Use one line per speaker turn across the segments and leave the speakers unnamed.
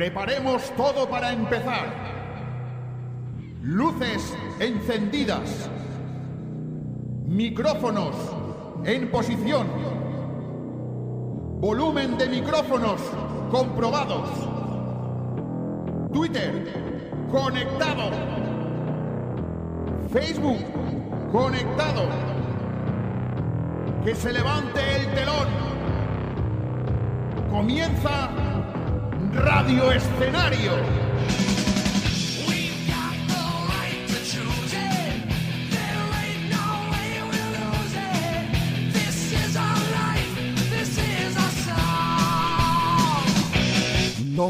Preparemos todo para empezar. Luces encendidas. Micrófonos en posición. Volumen de micrófonos comprobados. Twitter conectado. Facebook conectado. Que se levante el telón. Comienza Radio Escenario.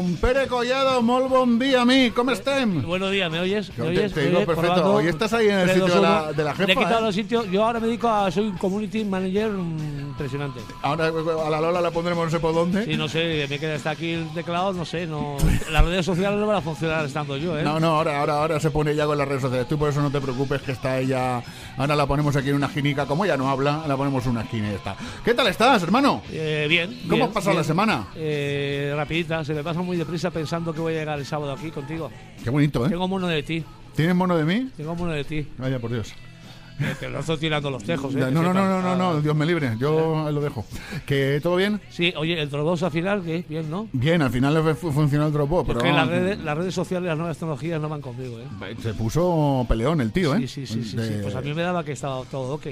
Don Pere Collado, molt bon dia, mi, ¿cómo estén?
Buenos días, ¿me oyes? ¿Me
te- digo
Eh,
perfecto.
probando.
Hoy estás ahí en el sitio de la- de la
Le he
jefa,
quitado
¿eh?
los sitios. Yo ahora me dedico a. Soy un community manager mm, impresionante.
Ahora a la Lola la pondremos no sé por dónde.
Sí, no sé, me queda hasta aquí el teclado, no sé, no. Las redes sociales no van a funcionar estando yo, ¿eh?
No, no, ahora, ahora, ahora se pone ya con las redes sociales. Tú por eso no te preocupes que está ella. Ahora la ponemos aquí en una esquinica. Como ella no habla, la ponemos en una esquina y ya está. ¿Qué tal estás, hermano?
Eh, bien.
¿Cómo
bien,
has pasado
bien.
la semana?
Eh, rapidita, se me pasa muy deprisa pensando que voy a llegar el sábado aquí contigo.
Qué bonito, ¿eh?
Tengo mono de ti,
¿Tienes mono de mí?
tengo mono de ti.
Vaya, por Dios.
Eh, Te lo estoy tirando los tejos, ¿eh?
No, no, no, no, no, no. Dios me libre. Yo lo dejo. ¿Que todo bien?
Sí, oye, el Dropbox al final, que bien, ¿no?
Bien, al final funcionó el Dropbox, pero
Porque las redes, las redes sociales, las nuevas tecnologías no van conmigo, ¿eh?
se puso peleón el tío, ¿eh?
Sí, sí, sí, sí, sí. Pues a mí me daba que estaba todo ok.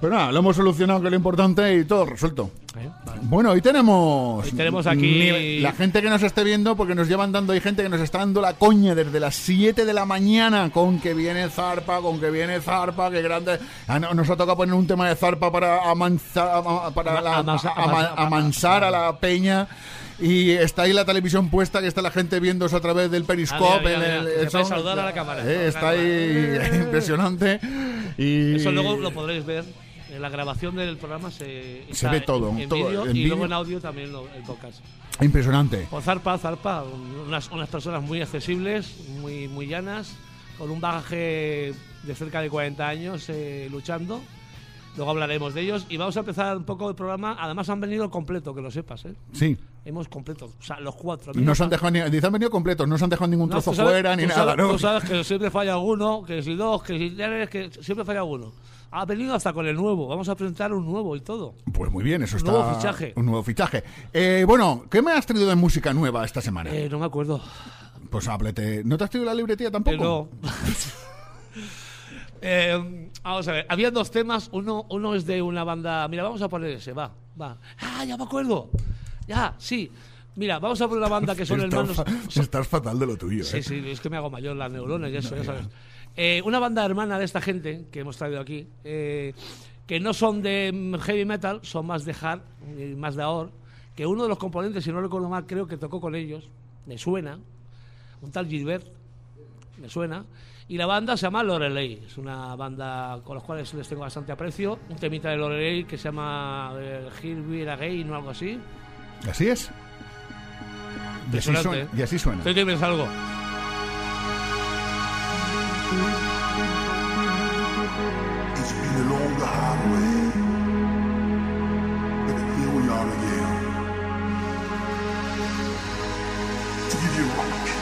Pero nada, lo hemos solucionado, que es lo importante, y todo resuelto.
¿eh? Vale.
Bueno, hoy tenemos.
Hoy tenemos aquí-
La gente que nos esté viendo, porque nos llevan dando, hay gente que nos está dando la coña desde las 7 de la mañana con que viene Zarpa, con que viene Zarpa, que grande. Ah, no, nos ha tocado poner un tema de Zarpa para amansar, para la-
amansa-
ama-
amansa-
amansar a la peña. Y está ahí la televisión puesta, que está la gente viéndose a través del periscope.
Saludar a la cámara.
Eh, está ahí impresionante. Y
Eso luego lo podréis ver. En la grabación del programa se,
Se ve todo,
En,
todo, en
y luego en audio también lo- el podcast.
Impresionante.
Pues Zarpa, Zarpa, unas, unas personas muy accesibles, muy, muy llanas, con un bagaje de cerca de 40 años eh, luchando. Luego hablaremos de ellos y vamos a empezar un poco el programa. Además han venido completo, que lo sepas, ¿eh?
Sí.
Hemos completo, o sea, los cuatro.
No se han dejado ni, han venido completos, no se han dejado ningún
No,
trozo
sabes-
fuera ni nada,
sabes-
¿no?
Tú sabes que siempre falla alguno, que si dos, que si tres, que siempre falla uno. Ha venido hasta con el nuevo. Vamos a presentar un nuevo y todo.
Pues muy bien, eso está.
Nuevo fichaje.
Un nuevo fichaje. Eh, bueno, ¿qué me has traído de música nueva esta semana?
Eh, no me acuerdo.
Pues háblete. ¿No te has traído la libretilla tampoco?
Pero. Eh, vamos a ver, había dos temas. Uno, uno es de una banda. Mira, vamos a poner ese, va, va. Ah, ya me acuerdo. Ya, sí. Mira, vamos a poner una banda que son hermanos.
fa- estás fatal de lo tuyo,
Sí,
¿eh?
sí, es que me hago mayor las neuronas y eso, ya sabes. Eh, una banda hermana de esta gente que hemos traído aquí, eh, que no son de heavy metal, son más de hard, y más de ahora, que uno de los componentes, si no recuerdo mal, creo que tocó con ellos, me suena, un tal Gilbert, me suena, y la banda se llama Lorelei, es una banda con los cuales les tengo bastante aprecio, un temita de Lorelei que se llama eh, We Are Again o algo así.
Así es. Y así, suena,
¿eh?
y así suena.
Estoy que me algo.
It's been a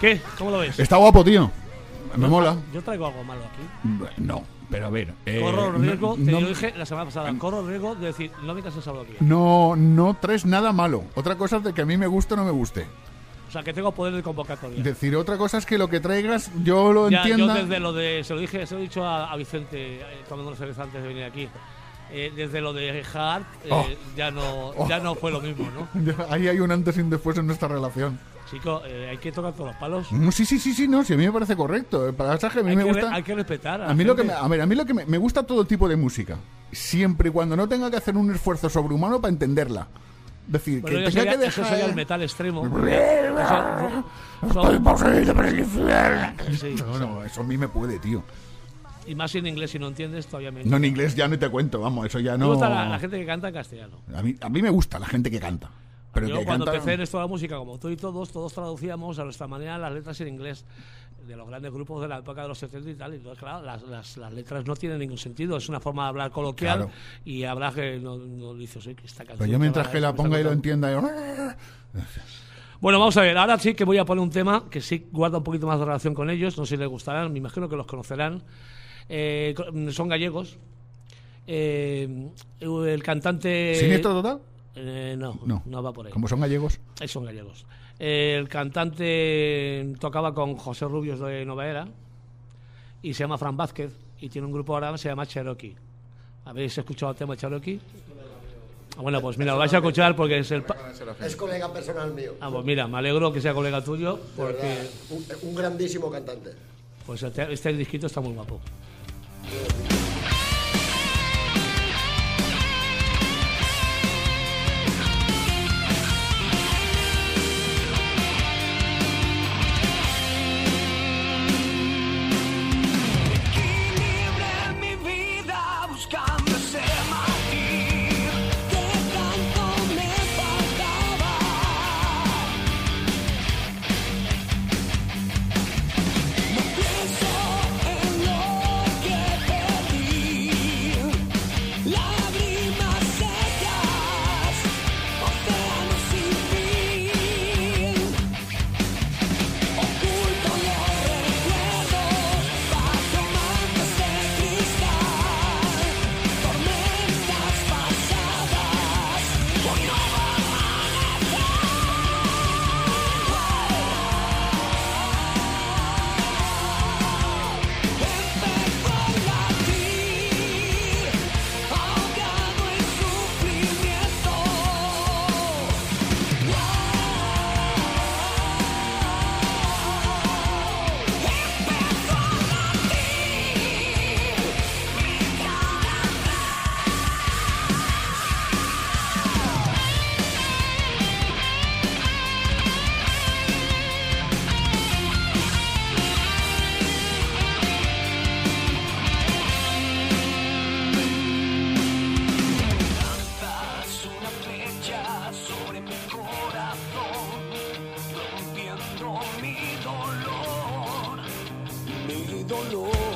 ¿Qué? ¿Cómo lo ves?
Está guapo, tío. Me mola.
Yo traigo algo malo aquí.
No, pero a ver. eh,
Corro
no-
riesgo, te
no-
lo dije la semana pasada, corro riesgo de decir, no vengas el sábado aquí.
No, no traes nada malo. Otra cosa es de que a mí me guste o no me guste.
O sea, que tengo poder de convocatoria.
Decir, otra cosa es que lo que traigas yo lo
Ya, yo
entienda.
desde lo de, se lo dije, se lo he dicho a, a Vicente, eh, tomando una cerveza antes de venir aquí. Eh, desde lo de Hart, eh,
Oh.
ya no ya no fue lo mismo, ¿no?
Ahí hay un antes y un después en nuestra relación.
Chico, eh, hay que tocar todos los palos.
Mm, Sí, sí, sí, sí, no, sí, a mí me parece correcto. El pasaje a mí
hay,
me
que,
gusta.
hay que respetar.
A mí lo que me, a ver, a mí lo que me, me gusta todo tipo de música, siempre y cuando no tenga que hacer un esfuerzo sobrehumano para entenderla. Decir,
Bueno,
que
eso
tenga
sería,
que
eso
dejar.
sería el metal extremo. Eso- son-
poseído por el infierno.
Sí,
No, no, eso a mí me puede, tío.
y más si en inglés, si no entiendes, todavía menos.
No, en inglés ya no te cuento, vamos, eso ya
Me
no.
gusta la, la gente que canta en castellano.
A mí, a mí me gusta la gente que canta. Pero
Yo cuando empecé en esto de la música, como tú y todos, todos traducíamos a nuestra manera las letras en inglés de los grandes grupos de la época de los 70 y tal. Y entonces, claro, las, las, las letras no tienen ningún sentido. Es una forma de hablar coloquial
Claro.
y hablar que no, no dices, "Oye, que esta canción.
Pero yo mientras que la ponga y lo
contando".
entienda, yo.
Bueno, vamos a ver. Ahora sí que voy a poner un tema que sí guarda un poquito más de relación con ellos. No sé si les gustarán. Me imagino que los conocerán. Eh, son gallegos. Eh, el cantante.
¿Siniestro total?
Eh, no,
No.
no, va por ahí.
Como son gallegos.
Ahí son gallegos. El cantante tocaba con José Rubios de Nova Era y se llama Fran Vázquez y tiene un grupo ahora que se llama Cherokee. ¿Habéis escuchado el tema Cherokee? Ah, Bueno, pues mira, lo vais a escuchar porque es el...
Es colega personal mío.
Ah, pues mira, me alegro que sea colega tuyo porque
verdad, un, un grandísimo cantante.
pues este, este disquito está muy guapo.
don't
know.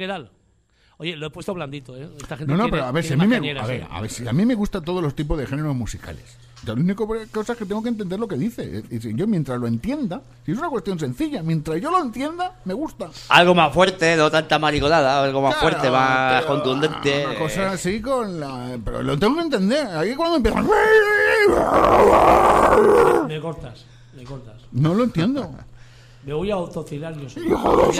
¿Qué tal? Oye, lo he puesto blandito, ¿eh? Esta gente
No, no,
tiene-
pero a ver, si a mí, me,
macanieras,
a, ver,
¿eh?
a ver, si a mí me gustan todos los tipos de géneros musicales. La única cosa es que tengo que entender lo que dice. Y si yo mientras lo entienda, si es una cuestión sencilla, mientras yo lo entienda, me gusta.
Algo más fuerte, no tanta mariconada, algo más
Claro,
fuerte, más
pero,
contundente.
Una cosa así con la... Pero lo tengo que entender. Ahí cuando empiezan...
Me cortas, me cortas.
No lo entiendo.
Me voy a autocilar yo solo.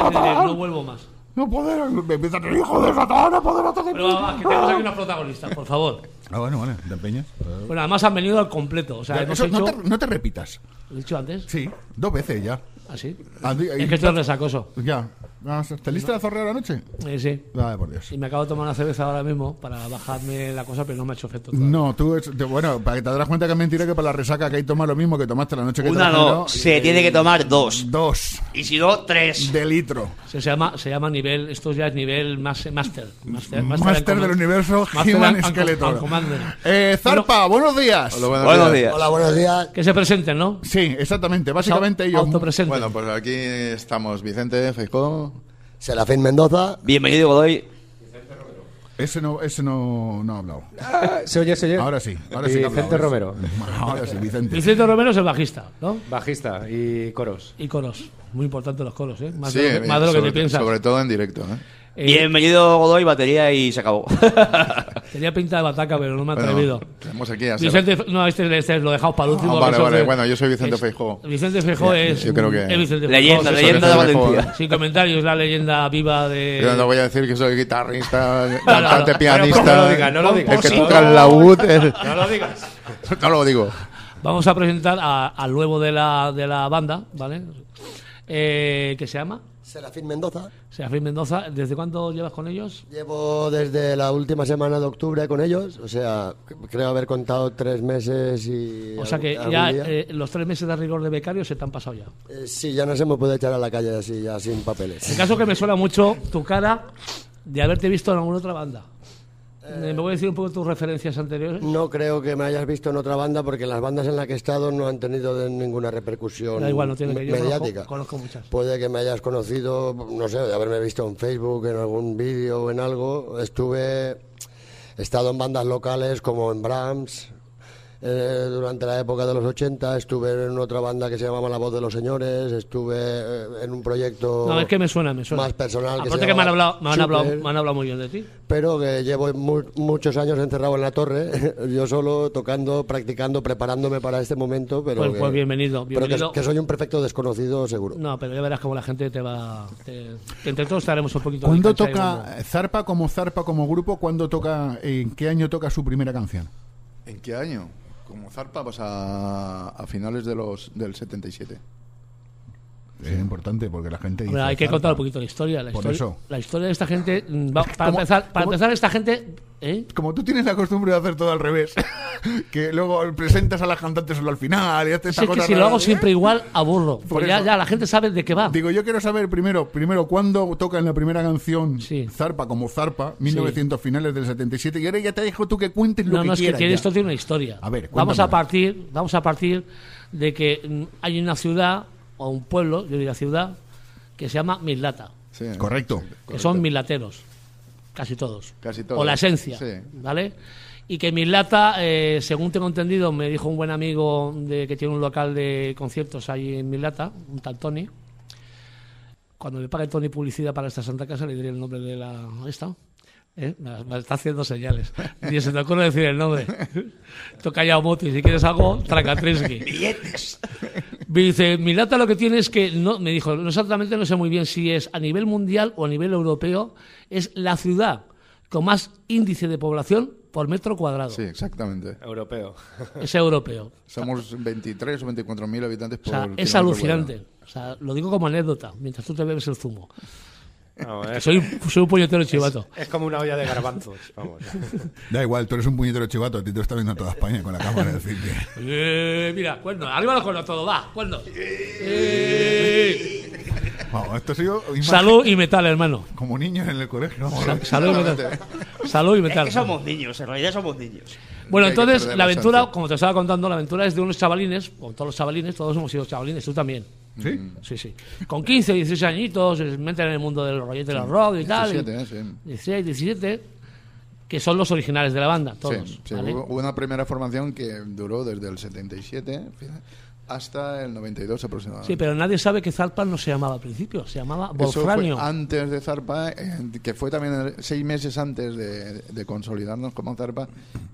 No vuelvo más.
No poder... Me empiezan a hijo de Satán, no poder hacer...
Pero va, va, que tenemos aquí unos protagonistas, por favor.
Ah, bueno, vale, te empeñas.
Bueno, además han venido al completo. O sea,
Ya,
hemos
eso, no,
hecho.
te, no te repitas.
¿Lo he dicho antes?
Sí, dos veces ya.
¿Así?
Ah, di-
Es que esto es resacoso.
Ya. Ah, ¿Te lista de zorrear anoche?
Eh, sí.
Ay, por Dios.
Y me acabo de tomar una cerveza ahora mismo para bajarme la cosa, pero no me ha hecho efecto. todavía.
No, tú, es- te- bueno, para que te das cuenta que es mentira que para la resaca que hay toma lo mismo que tomaste la noche que
Una
te
no, se tiene que tomar dos.
Dos
Y si no, tres.
de litro.
Se, se llama, se llama nivel, esto ya es nivel más, máster. Máster,
Máster
and
del universo
Master and Commander.
Eh, Zarpa, buenos días.
Hola, buenos,
Buenos
días.
días.
Hola, buenos días.
Que se presenten, ¿no?
Sí, exactamente. Básicamente ellos.
Autopresenten.
Bueno, pues aquí estamos Vicente, Feijó.
Serafín Mendoza.
Bienvenido, Godoy.
Ese no, ese no, no ha hablado.
Se oye, se oye.
Ahora sí. Ahora sí
Vicente
hablado.
Romero,
Ahora sí, Vicente.
Vicente Romero es el bajista, ¿no?
bajista y coros.
Y coros. Muy importante los coros, ¿eh? Más
Sí,
de lo que, más de lo que te piensas.
sobre todo en directo. ¿eh?
Eh,
Bienvenido, Godoy, batería y se acabó.
Tenía pinta de bataca, pero no me he
Bueno,
atrevido.
tenemos aquí a
Vicente, no, este, este lo dejamos para el último.
Ah, vale, vale.
es-
Bueno, yo soy Vicente Feijóo.
Vicente Feijó es.
yo creo que-
es Vicente
Leyenda,
sí.
leyenda de. Valencia.
Sin comentarios, la leyenda viva de.
Yo no voy a decir que soy guitarrista, cantante, pianista.
Pero no lo digas, no lo digas.
El que toca
no.
el laúd. el-
No lo digas.
No lo digo.
Vamos a presentar a- al nuevo de la, de la banda, ¿vale? Eh, que se llama
Serafín Mendoza.
Serafín Mendoza. ¿Desde cuándo llevas con ellos?
Llevo desde la última semana de octubre con ellos. O sea, creo haber contado tres meses y.
O sea que
algún
ya eh, los tres meses de rigor de becario se te han pasado ya.
Eh, sí, ya nos hemos podido echar a la calle así, ya sin
El
papeles.
caso que me suena mucho tu cara de haberte visto en alguna otra banda. Eh, ¿Me voy a decir un poco tus referencias anteriores?
No creo que me hayas visto en otra banda porque las bandas en las que he estado no han tenido ninguna repercusión
Da igual, no tiene que yo
mediática.
conozco, conozco muchas.
Puede que me hayas conocido, no sé, de haberme visto en Facebook, en algún vídeo o en algo. Estuve, he estado en bandas locales como en Brahms. Eh, durante la época de los 80 estuve en otra banda que se llamaba La Voz de los Señores, estuve eh, en un proyecto
No, es que me suena, me suena.
más personal que se
Aparte que me han, hablado, me, han hablado, me han hablado muy bien de ti.
pero que llevo mu- muchos años encerrado en la torre, yo solo tocando, practicando, preparándome para este momento, pero
Pues-
que,
pues bienvenido,
pero que- que soy un perfecto desconocido seguro.
No, pero ya verás cómo la gente te va... te- entre todos estaremos un poquito... de
¿Cuándo toca Zarpa como Zarpa como grupo? ¿Cuándo toca, en qué año toca su primera canción?
¿En qué año? Como Zarpa, pues a, a finales de los, del 77.
Es importante porque la gente dice.
Hombre, hay que contar un poquito la historia. La
Por
historia,
eso.
la historia de esta gente... mm, va- para
¿Cómo-
empezar, para empezar esta gente... ¿eh?
Como tú tienes la costumbre de hacer todo al revés, que luego presentas a las cantantes solo al final y haces
Si es que si lo hago siempre igual, aburro. Pues ya, ya la gente sabe de qué va.
Digo, yo quiero saber primero, primero cuándo toca en la primera canción
Sí.
Zarpa como Zarpa, 1900 finales del 77, y ahora ya te dejo tú que cuentes lo
No,
que
no, es que
quieras.
tiene,
ya.
esto tiene una historia.
A ver,
vamos a partir, vamos a partir de que mm, hay una ciudad o un pueblo, yo diría ciudad, que se llama Mislata,
Sí,
Correcto.
que son milateros, casi todos.
Casi todos,
O la esencia,
sí.
¿vale? Y que Mislata, eh, según tengo entendido, me dijo un buen amigo de que tiene un local de conciertos ahí en Mislata, un tal Tony. Cuando me pague Tony publicidad para esta Santa Casa, le diré el nombre de la esta. ¿Eh? Me, me está haciendo señales. Ni se te ocurre decir el nombre. Toca ya moto y si quieres algo, Tracatrisky.
Billetes.
Me dice, Milata lo que tiene es que, no, me dijo, no exactamente no sé muy bien si es a nivel mundial o a nivel europeo, es la ciudad con más índice de población por metro cuadrado.
Sí, exactamente.
Europeo.
Es europeo.
Somos 23 o 24 mil habitantes
O
por
sea, es alucinante. O sea, lo digo como anécdota, mientras tú te bebes el zumo.
No,
Que
es,
soy, soy un puñetero chivato.
es como una olla de garbanzos. Vamos.
Da igual, tú eres un puñetero chivato, a ti te lo está viendo toda España con la cámara. decir que...
Eh, mira, cuerno, arriba los cuernos todo, va, cuerno. Eh.
Vamos, esto ha sido imagen-
Salud y metal, hermano.
como niños en el colegio. vamos.
Salud y metal. Salud y
Es
metal.
que somos niños, en realidad somos niños.
Bueno, entonces la aventura, como te estaba contando, la aventura es de unos chavalines, con todos los chavalines, todos hemos sido chavalines, tú también.
¿Sí?
Sí, sí. Con 15, 16 añitos, se meten en el mundo del rollete del rock y tal.
17,
y-
¿eh? Sí.
16, 17, que son los originales de la banda, todos.
Sí, sí,
¿vale?
hubo, una primera formación que duró desde el 77 hasta el 92 aproximadamente.
Sí, pero nadie sabe que Zarpa no se llamaba al principio, se llamaba Wolfranio.
antes de Zarpa, eh, que fue también seis meses antes de, de consolidarnos como Zarpa,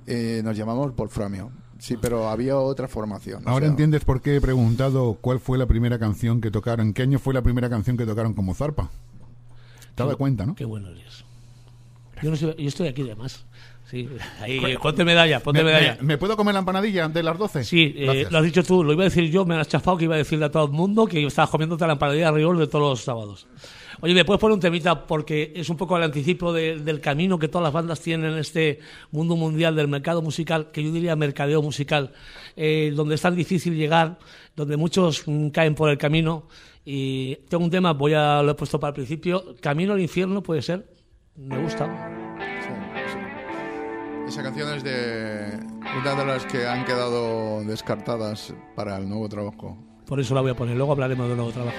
eh, nos llamamos Wolframio. Sí, pero había otra formación. o
Ahora
sea,
entiendes por qué he preguntado cuál fue la primera canción que tocaron. ¿En qué año fue la primera canción que tocaron como Zarpa? ¿Te dado cuenta, no?
Qué bueno eres. Yo, no soy- yo estoy aquí de más. Sí, ahí, ponte medalla, ponte
¿Me,
medalla.
me- me puedo comer la empanadilla de las 12?
Sí, eh, lo has dicho tú, lo iba a decir yo, me has chafado que iba a decirle a todo el mundo que estabas comiéndote la empanadilla de rigor de todos los sábados. Oye, ¿me puedes poner un temita? Porque es un poco el anticipo de- del camino que todas las bandas tienen en este mundo mundial del mercado musical, que yo diría mercadeo musical, eh, donde es tan difícil llegar, donde muchos mm, caen por el camino. Y tengo un tema, voy a, lo he puesto para el principio, Camino al infierno puede ser, me gusta.
sí, sí. Esa canción es de una de las que han quedado descartadas para el nuevo trabajo.
Por eso la voy a poner, luego hablaremos de nuevo trabajo.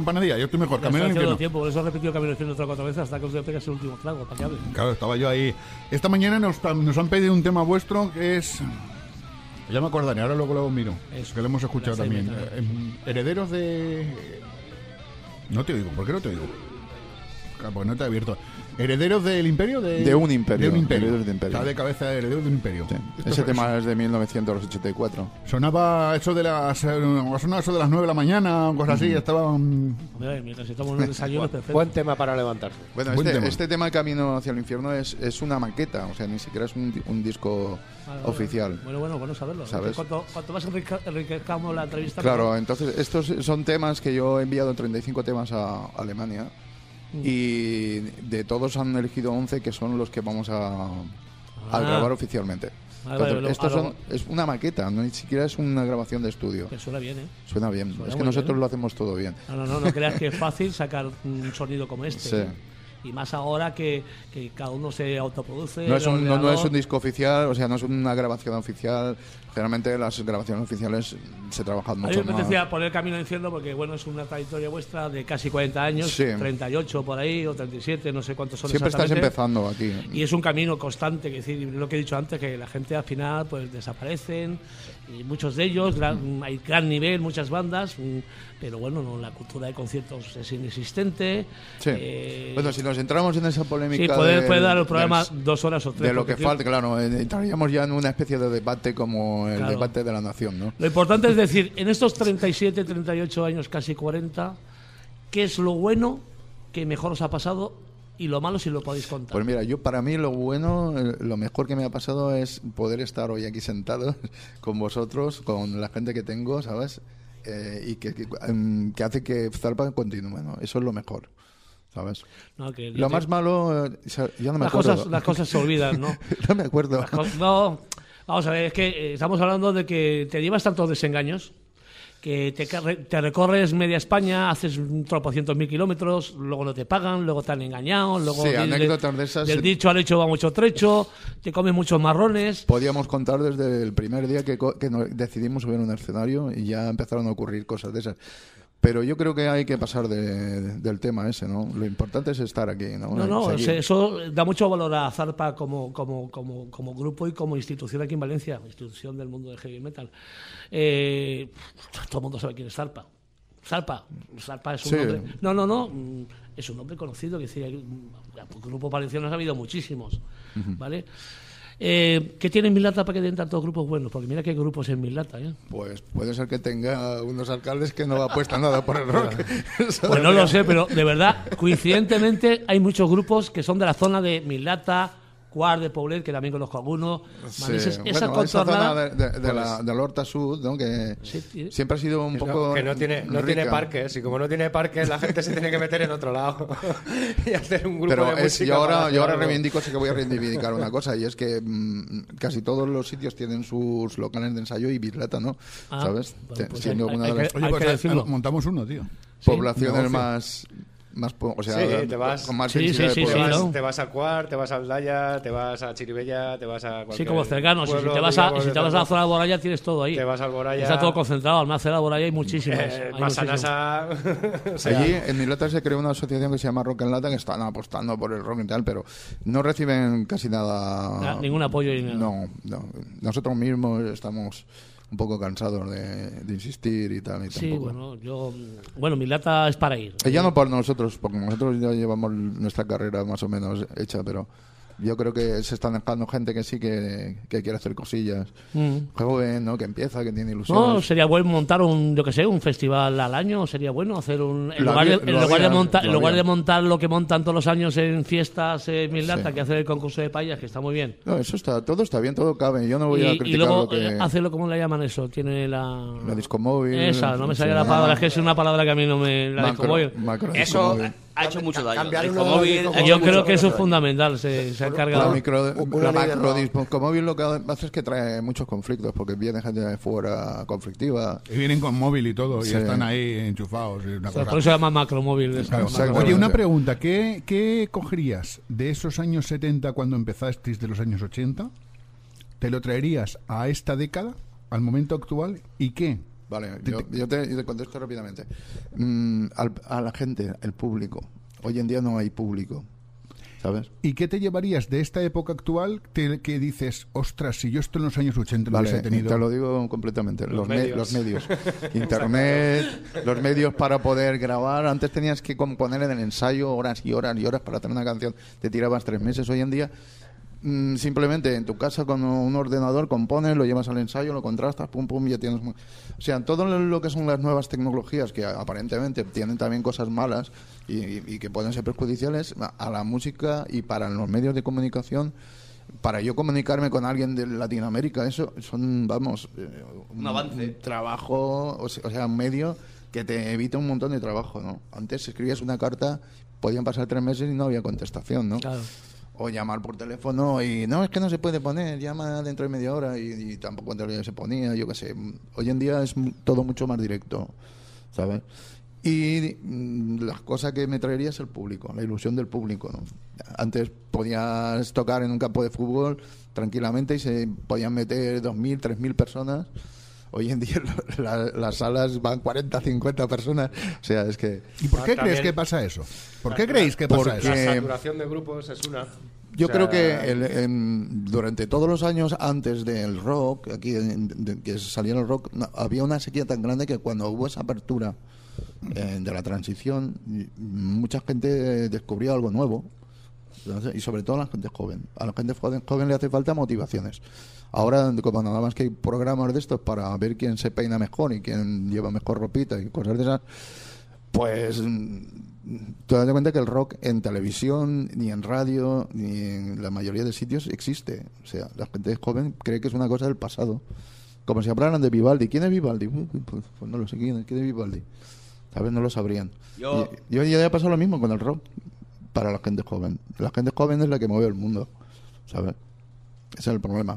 Empanadilla, yo estoy mejor. Camino al infierno.
tiempo, por eso he repetido camino al infierno otra cuatro veces hasta que os pegues el último trago, para que hable.
Claro, estaba yo ahí. Esta mañana nos, nos han pedido un tema vuestro que es. Ya me acordaré, ahora luego lo miro.
Eso.
que lo hemos escuchado también. Eh, em, herederos de. No te oigo, ¿por qué no te oigo? Pues no te he abierto. ¿Herederos del imperio? De,
De un imperio,
De un imperio.
herederos de imperio.
Está de cabeza de herederos de un imperio.
Sí. Ese
es-
tema es de 1984.
Sonaba eso de las. eh, sonaba eso de las 9 de la mañana, cosas así. Estaba. mm,
Hombre, mientras estamos en el desayuno, es perfecto.
Buen tema para levantarse.
Bueno,
Buen
este
tema.
este tema Camino hacia el infierno es, es una maqueta, o sea, ni siquiera es un, un disco
Vale, vale.
oficial.
Bueno, bueno, bueno saberlo.
¿Sabes?
Cuanto, cuanto más enrique- enriquezcamos la entrevista,
Claro,
mejor.
entonces estos son temas que yo he enviado 35 temas a Alemania
Mm.
Y de todos han elegido 11 que son los que vamos a, a
Ah.
grabar oficialmente. Entonces,
vale,
estos
a
son, es una maqueta, no ni siquiera es una grabación de estudio.
Que suena bien, ¿eh?
Suena bien.
Suena
es que nosotros
bien.
lo hacemos todo bien.
No, no, no, no creas que es fácil sacar un sonido como este.
Sí.
¿eh?
Y más ahora que, que cada uno se autoproduce.
No es,
el
un, no, no es un disco oficial, o sea, no es una grabación oficial. Generalmente las grabaciones oficiales se trabajan
A mí
mucho
me
más.
apetecía poner Camino al Infierno porque, bueno, es una trayectoria vuestra de casi 40 años,
Sí.
38 por ahí, o 37, no sé cuántos son
Siempre estás
exactamente.
empezando aquí.
Y es un camino constante, que decir, lo que he dicho antes, que la gente al final pues desaparecen, y muchos de ellos, gran- hay gran nivel, muchas bandas, mm, pero bueno, no, la cultura de conciertos es inexistente.
Sí.
eh,
bueno, si nos entramos en esa polémica.
sí, puede, dar el programa
del-
dos horas o tres.
de lo que falta, claro, entraríamos ya en una especie de debate como el
Claro.
debate de la nación, ¿no?
Lo importante es decir, en estos 37, 38 años, casi 40, ¿qué es lo bueno que mejor os ha pasado y lo malo si lo podéis contar?
Pues mira, yo para mí lo bueno, eh, lo mejor que me ha pasado es poder estar hoy aquí sentado con vosotros, con la gente que tengo, ¿sabes? Eh, y que, que, em, que hace que Zarpa continúe, ¿no? Eso es lo mejor, ¿sabes?
No, que yo
Lo
te-
más malo, eh, o sea, ya no me
las,
acuerdo.
cosas, las cosas se olvidan, ¿no?
no me acuerdo.
No, vamos a ver, es que eh, estamos hablando de que te llevas tantos desengaños que te, te recorres media España, haces un tropocientos mil kilómetros, luego no te pagan, luego te han engañado, luego
Sí,
de-
anécdotas de esas-
del dicho al hecho va mucho trecho, te comes muchos marrones.
Podíamos contar desde el primer día que, que decidimos subir a un escenario y ya empezaron a ocurrir cosas de esas. Pero yo creo que hay que pasar de- del tema ese, ¿no? Lo importante es estar aquí, ¿no?
No, no,
Seguir.
eso da mucho valor a Zarpa como, como, como, como grupo y como institución aquí en Valencia, institución del mundo del heavy metal. Eh, todo el mundo sabe quién es Zarpa. Zarpa, Zarpa es un
Sí.
nombre. No, no, no, es un nombre conocido. Que decir, grupos valencianos ha habido muchísimos, ¿vale? Eh, ¿Qué tiene Milata para que den tantos grupos buenos? Porque mira qué grupos en Milata, ¿eh?
Pues puede ser que tenga unos alcaldes que no apuestan nada por el rock.
Pues no lo sé, pero de verdad, coincidentemente, hay muchos grupos que son de la zona de Milata, Cuart de Poblet, que también conozco algunos.
Sí. Bueno,
esa
esa
contornada.
zona de, de- de la, del Horta Sud, ¿no? que
Sí,
siempre ha sido un
Que no-
poco
que no tiene, no tiene parques y como no tiene parques la gente se tiene que meter en otro lado y hacer un grupo
Pero
de
es,
música
yo ahora, yo ahora reivindico, sí que voy a reivindicar una cosa, y es que mm, casi todos los sitios tienen sus locales de ensayo y bisleta, ¿no?
Ah,
¿Sabes?
bueno, pues
siendo
hay-
una
hay
de
que-
las
Oye, pues eh, montamos uno, tío.
poblaciones más, más, o sea,
Sí, te vas-
con más
Sí,
de
te, vas,
¿no?
te vas a Cuart, te vas a Aldaya, te vas a Chiribella, te vas a
Sí, como cercanos. Y si te vas a, si te vas a la zona de Boraya, tienes todo ahí.
Te vas al Boraya.
Está todo concentrado. Almacén de Boraya hay muchísimos.
Eh,
hay
Masanasa, o sea,
Allí en Milata se creó una asociación que se llama Rock en Lata que están apostando por el rock y tal, pero no reciben casi nada.
Na- ningún apoyo ni nada.
No, no. Nosotros mismos estamos un poco cansados de, de insistir y tal. Y
Sí,
tampoco.
bueno, yo. Bueno, mi lata es para ir.
Eh, Ya no por nosotros, porque nosotros ya llevamos nuestra carrera más o menos hecha, pero yo creo que se están dejando gente que sí que, que quiere hacer cosillas.
Mm.
Joven, ¿no? Que empieza, que tiene ilusiones.
No, sería bueno montar un, yo que sé, un festival al año, sería bueno hacer un... En lugar, de, en de en
lo
lugar de montar lo que montan todos los años en fiestas en Milata,
Sí.
que hacer el concurso de payas, que está muy bien.
No, eso está, todo está bien, todo cabe. Yo no voy
y,
a
y
criticar
luego
lo que...
eh, hacerlo, ¿cómo le llaman eso? Tiene la...
La disco móvil.
Esa, no me salía
sí.
la palabra, es que es una palabra que a mí no me... La
Macro-
discomóvil.
macro disco
Eso
móvil.
Ha hecho mucho daño.
Cambiar
El
Yo creo que eso es fundamental, se, se ha
La,
cargado.
micro,
una
la macro disco móvil lo que hace es que trae muchos conflictos, porque viene gente de fuera conflictiva.
Y vienen con móvil y todo,
Sí.
y están ahí enchufados. y una
O sea,
cosa.
por eso se llama macromóvil. es
Claro.
macro-.
Oye, una pregunta. ¿qué, ¿Qué cogerías de esos años 70 cuando empezasteis de los años 80? ¿Te lo traerías a esta década, al momento actual? ¿Y qué?
Vale, yo, yo te, yo te contesto rápidamente. Mm, al- a la gente, el público. Hoy en día no hay público, ¿sabes?
¿Y qué te llevarías de esta época actual te- que dices, ostras, si yo esto en los años 80 lo
Vale,
hubiese tenido?
te lo digo completamente. Los, me-
medios.
los medios. Internet, los medios para poder grabar. Antes tenías que componer en el ensayo horas y horas y horas para hacer una canción. Te tirabas tres meses. Hoy en día, mm, simplemente en tu casa con un ordenador compones, lo llevas al ensayo, lo contrastas, pum, pum, ya tienes. O sea, todo lo- que son las nuevas tecnologías, que aparentemente tienen también cosas malas y, y- y que pueden ser perjudiciales, a- a la música y para los medios de comunicación para yo comunicarme con alguien de Latinoamérica, eso son, vamos, eh,
Un avance.
trabajo, o sea, un medio que te evita un montón de trabajo, ¿no? Antes escribías una carta, podían pasar tres meses y no había contestación, ¿no?
Claro.
O llamar por teléfono y no, es que no se puede poner, llama dentro de media hora y, tampoco se ponía, yo qué sé. Hoy en día es todo mucho más directo, ¿sabes? Y mm, la cosa que me traería es el público, la ilusión del público. Antes podías tocar en un campo de fútbol tranquilamente y se podían meter 2.000, 3.000 personas. Hoy en día la- las salas van 40, 50 personas. O sea, es que...
¿Y por qué
Ah,
crees
también-
que pasa eso? ¿Por qué creéis que pasa
Porque-
eso?
La saturación de grupos es una.
Yo
O sea,
creo que el- en- durante todos los años antes del rock, aquí en- de- que saliera el rock, no- había una sequía tan grande que cuando hubo esa apertura eh, de la transición, mucha gente descubrió algo nuevo. Y sobre todo a la gente joven. A la gente joven, joven le hace falta motivaciones. Ahora, como nada más que hay programas de estos para ver quién se peina mejor y quién lleva mejor ropita y cosas de esas, pues mm, te das cuenta que el rock en televisión, ni en radio, ni en la mayoría de sitios existe. O sea, la gente joven cree que es una cosa del pasado. Como si hablaran de Vivaldi. ¿Quién es Vivaldi? Pues, pues no lo sé. ¿Quién es, quién es Vivaldi? ¿Sabes? No lo sabrían.
Yo-
Y, y hoy día ha pasado lo mismo con el rock para la gente joven. La gente joven es la que mueve el mundo. ¿Sabes? Ese es el problema.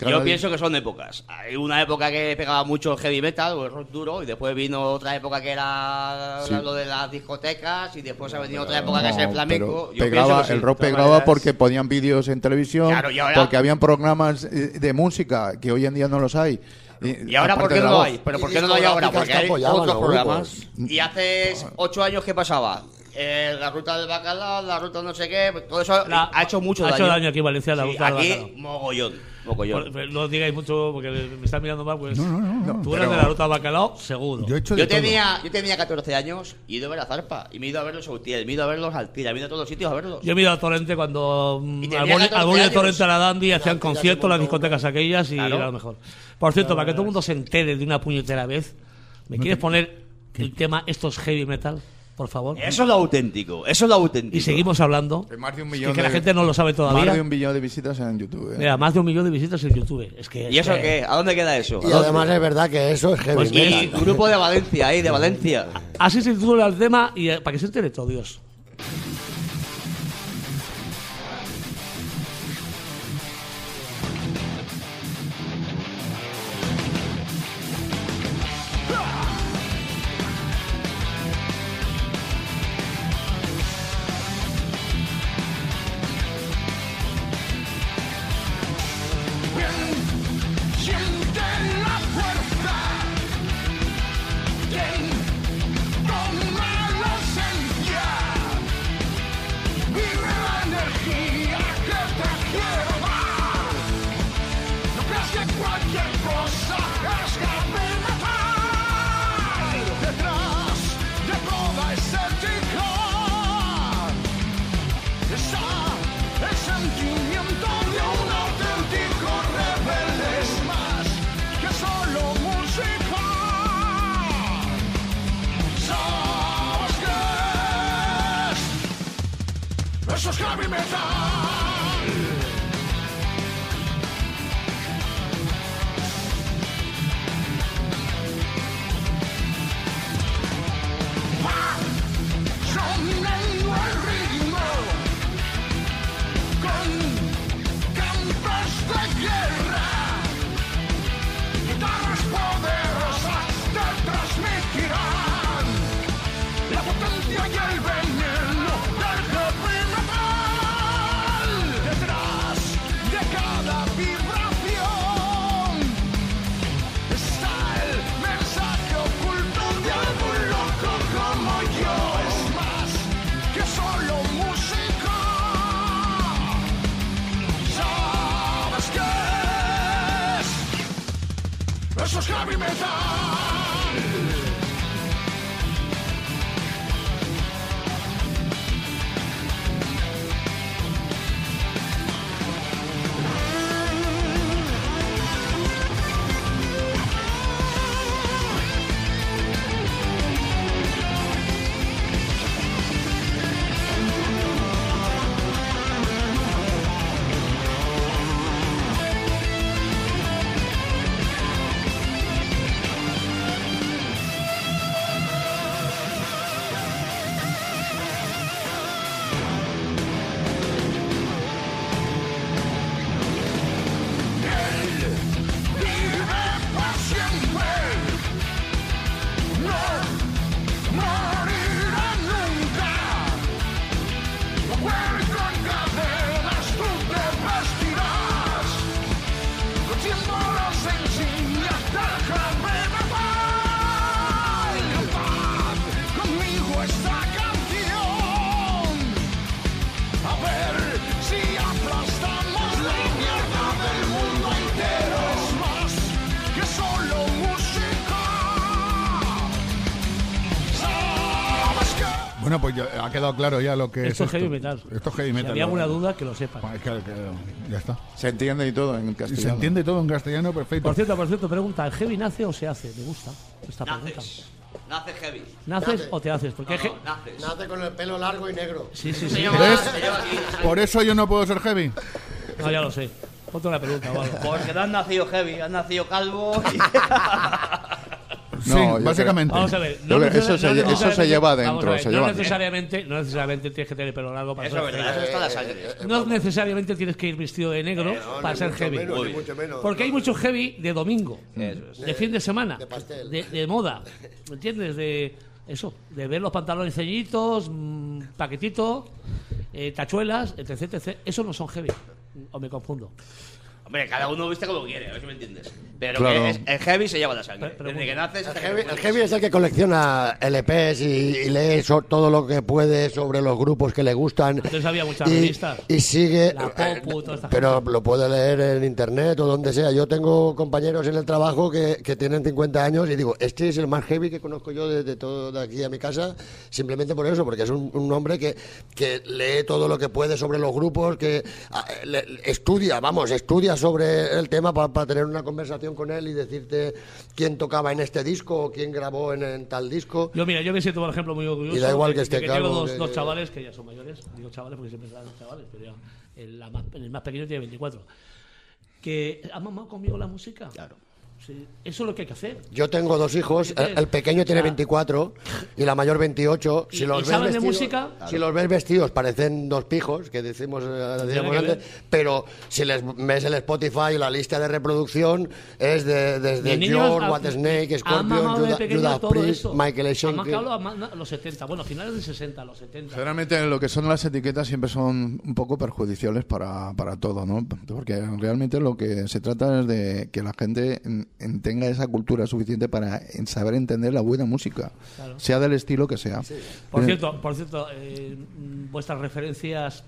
Yo pienso que son épocas. Hay una época que pegaba mucho el heavy metal o el rock duro y después vino otra época que era
Sí.
lo de las discotecas y después ha venido otra época que es el flamenco. Yo
pegaba,
pienso que sí.
el rock pegaba porque ponían vídeos en televisión,
Claro, y ahora-
porque habían programas eh, de música que hoy en día no los hay.
¿Y ahora por qué no lo hay? ¿Pero por qué no lo hay ahora? Porque
que
hay otros programas.
grupos.
Y hace ocho años, ¿qué pasaba? Eh, la ruta del bacalao, la ruta no sé qué, pues todo eso
La-
ha hecho mucho
ha
daño.
hecho daño aquí en Valencia, la
Sí,
ruta del
aquí,
bacalao.
mogollón, mogollón.
Por- no digáis mucho porque me están mirando mal, pues.
No, no, no, no,
Tú eres de la ruta del bacalao, seguro.
Yo he hecho
Yo
todo.
tenía, yo tenía 14 años y he ido a ver a Zarpa. Y me he ido a verlos a Utiel, me he ido a verlos al Tira, me he ido a todos los sitios a verlos.
Yo he ido a Torrente cuando mm,
Y tenía
Alboni
14
Alboni de. Torrente a la Dandy hacían conciertos en las discotecas aquellas y
Claro.
era lo mejor. Por cierto, para que todo el mundo se entere de una puñetera vez, ¿me quieres poner el tema estos heavy metal, por favor?
Eso es lo auténtico, eso es lo auténtico.
Y seguimos hablando.
Hay más de un
Es
millón
que, que la
de-
gente no lo sabe
Más
todavía.
de un billón de visitas en YouTube. ¿eh?
Mira, más de un millón de visitas en YouTube. Es que,
¿Y eso
es que-
qué? ¿A dónde queda eso?
Y además es verdad que eso es heavy
Pues
Y
metal.
grupo de Valencia, ahí, de Valencia.
Así se titula el tema y eh, para que se entere todo, Dios.
Quedado claro ya lo que
Esto
es
es heavy metal.
Esto es heavy
Si
metal.
había alguna duda, que lo sepan.
Pues, que- que- ya está.
Se entiende y todo en castellano.
se entiende todo en castellano perfecto.
Por cierto, por cierto, pregunta, ¿el heavy nace o se hace? Me gusta esta pregunta.
Naces. Naces heavy.
¿Naces
Nace.
o te haces? Porque
No, no, naces.
Nace con el pelo largo y negro.
Sí, sí, sí.
¿Ves? Por eso yo no puedo ser heavy.
No, ya lo sé. Ponte una pregunta algo.
Porque no has nacido heavy, has nacido calvo. y-
Sí,
No,
básicamente.
Vamos a ver.
Creo
necesar-
eso se eso lleva adentro,
ver,
se
no,
adentro.
necesariamente, no necesariamente tienes que tener pelo largo para
Eso
ser
es verdad,
heavy.
eso está en la sangre.
No necesariamente tienes que ir vestido de negro para
ni
ser
mucho
heavy.
menos, menos.
Porque hay mucho heavy de domingo,
Eso es.
de fin de semana,
de pastel.
de, de moda, ¿me entiendes? De eso, de ver los pantalones ceñitos, mm, paquetito, eh, tachuelas, etc, etc. Eso no son heavy, o me confundo.
Hombre, cada uno viste como quiere, a ver si me entiendes. Pero
Claro.
que es- el heavy se lleva la sangre.
Pero- pero
Desde que naces
El
hasta
heavy, el heavy es el que colecciona LPs y, y lee so- todo lo que puede sobre los grupos que le gustan.
Antes había muchas
y,
revistas.
Y sigue.
La Popu, toda esta
pero
gente.
lo puede leer en internet o donde sea. Yo tengo compañeros en el trabajo que, que tienen 50 años y digo, este es el más heavy que conozco yo de, de todo de aquí a mi casa, simplemente por eso, porque es un, un hombre que, que lee todo lo que puede sobre los grupos, que ah, le- le- estudia, vamos, estudia sobre el tema para tener una conversación con él y decirte quién tocaba en este disco o quién grabó en, en tal disco.
Yo, mira, yo me siento, por ejemplo, muy orgulloso.
Y da igual
de-
que esté
tengo
calvo,
dos,
que-
dos chavales que ya son mayores. Digo chavales porque siempre serán chavales, pero ya el, la más- el más pequeño tiene 24. Que han mamado conmigo la música.
Claro.
Sí, eso es lo que hay que hacer.
Yo tengo dos hijos, el, el pequeño tiene
O sea,
24 y la mayor 28.
¿Y-
Si los
y
ves
saben de
vestidos-
música?
Si los ves vestidos parecen dos pijos, que decimos, eh, decíamos
que
antes,
ver.
pero si les ves el Spotify, la lista de reproducción es de, desde George, What Snake, Scorpion,
de
Judas, Judas Priest. Michael
Además
Schenker.
que hablo los 70, bueno, finales de 60, los 70.
Generalmente lo que son las etiquetas siempre son un poco perjudiciales para, para todo, ¿no? Porque realmente lo que se trata es de que la gente en- en- tenga esa cultura suficiente para saber entender la buena música,
Claro.
sea del estilo que sea.
Por
Eh,
cierto, por cierto eh, mm, vuestras referencias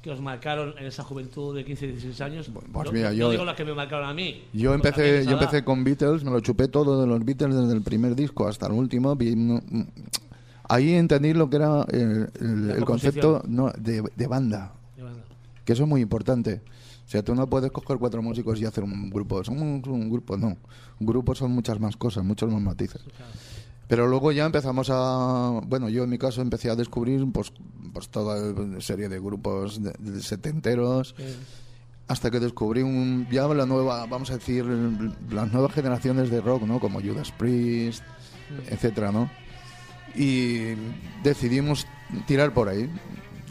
que os marcaron en esa juventud de 15 y 16 años.
pues mira,
no
yo-
digo las que me marcaron a mí.
Yo empecé, yo empecé con Beatles, me lo chupé todo de los Beatles desde el primer disco hasta el último. vi- no- ahí entendí lo que era el, el- concepto no, de, de banda,
De banda.
que eso es muy importante. O sea, tú no puedes coger cuatro músicos y hacer un grupo. Somos un grupo, no. Un grupo son muchas más cosas, muchos más matices. Pero luego ya empezamos a... Bueno, yo en mi caso empecé a descubrir pues, pues toda serie de grupos de, de setenteros hasta que descubrí un, ya la nueva, vamos a decir, las nuevas generaciones de rock, ¿no? Como Judas Priest, etcétera, ¿no? Y decidimos tirar por ahí.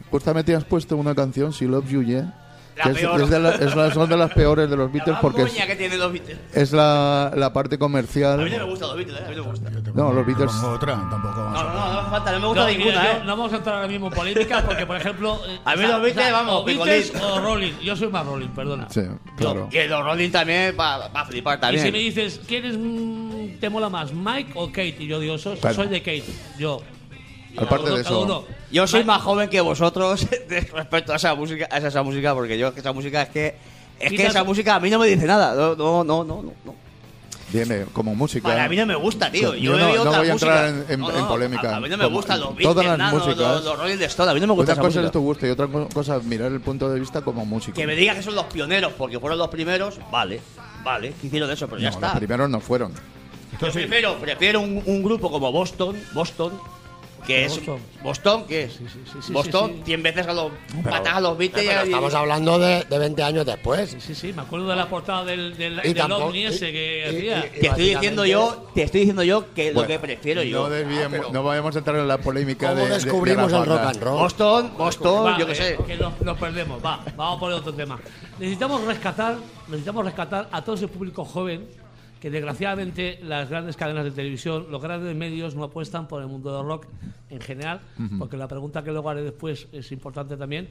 Justamente has puesto una canción, Si Love You Yeah,
La
es-
peor.
es de la- es la- son de las peores de los Beatles
La
porque es,
que tiene los Beatles.
es la, la parte
A mí no me
comercial.
gustan los Beatles, ¿eh? a mí no me
te
No, los Beatles-
otra, tampoco vamos
No,
a-
no, no, no falta, no me gusta
No,
ninguna,
mira,
¿eh?
no vamos a entrar ahora mismo en polímica porque, por ejemplo. eh,
A mí los Beatles, vamos,
o Beatles o Rolling. Yo soy más Rolling, perdona.
Sí, claro.
Que los Rolling también, para flipar
Y
también.
si me dices, ¿quién es, mm, te mola más, Mike o Kate? Y yo digo, so-
Claro.
soy de Kate. Yo.
Aparte de
uno- cada
eso,
uno.
Yo soy más joven que vosotros de- respecto a esa música, a esa música, porque yo es que esa música es que es que esa música a mí no me dice nada. No, no, no, no, no. no.
viene como música.
Para mí no me gusta, tío.
Yo
Yo,
no- no
otra
voy a entrar en- en-
No,
en polémica.
A, a mí no me gustan los
todas
Beatles,
las
nada, los,
músicas.
los, los Rolling Stones. A mí no me gusta
Otra
esa
cosa es tu gusto y otra co- cosa mirar el punto de vista como músico.
Que me digas que son los pioneros, porque fueron los primeros, vale, vale, que hicieron eso, pero ya
No,
está.
Los primeros no fueron.
Yo prefiero, prefiero un, un grupo como Boston, Boston, que es
Boston.
Boston, que es
sí, sí,
Boston,
sí, sí.
100 veces a los patas a los Beatles.
Pero
y-
estamos hablando de, de 20 años después.
Sí, sí, me acuerdo de la portada del, del,
Y
del
tampoco-
ovni ese que
y- y-
hacía.
y-
Te estoy diciendo yo, te estoy diciendo yo que lo
Bueno,
que prefiero
No,
yo.
desviemos- no vayamos a entrar en la polémica
¿Cómo
de, de- de
descubrimos
las
el rock and roll?
Boston, Boston,
Va,
yo qué
eh,
sé.
Que nos, nos perdemos. Va, vamos a poner otro tema. Necesitamos rescatar, necesitamos rescatar a todo ese público joven que desgraciadamente las grandes cadenas de televisión, los grandes medios no apuestan por el mundo del rock en general, porque la pregunta que luego haré después es importante también.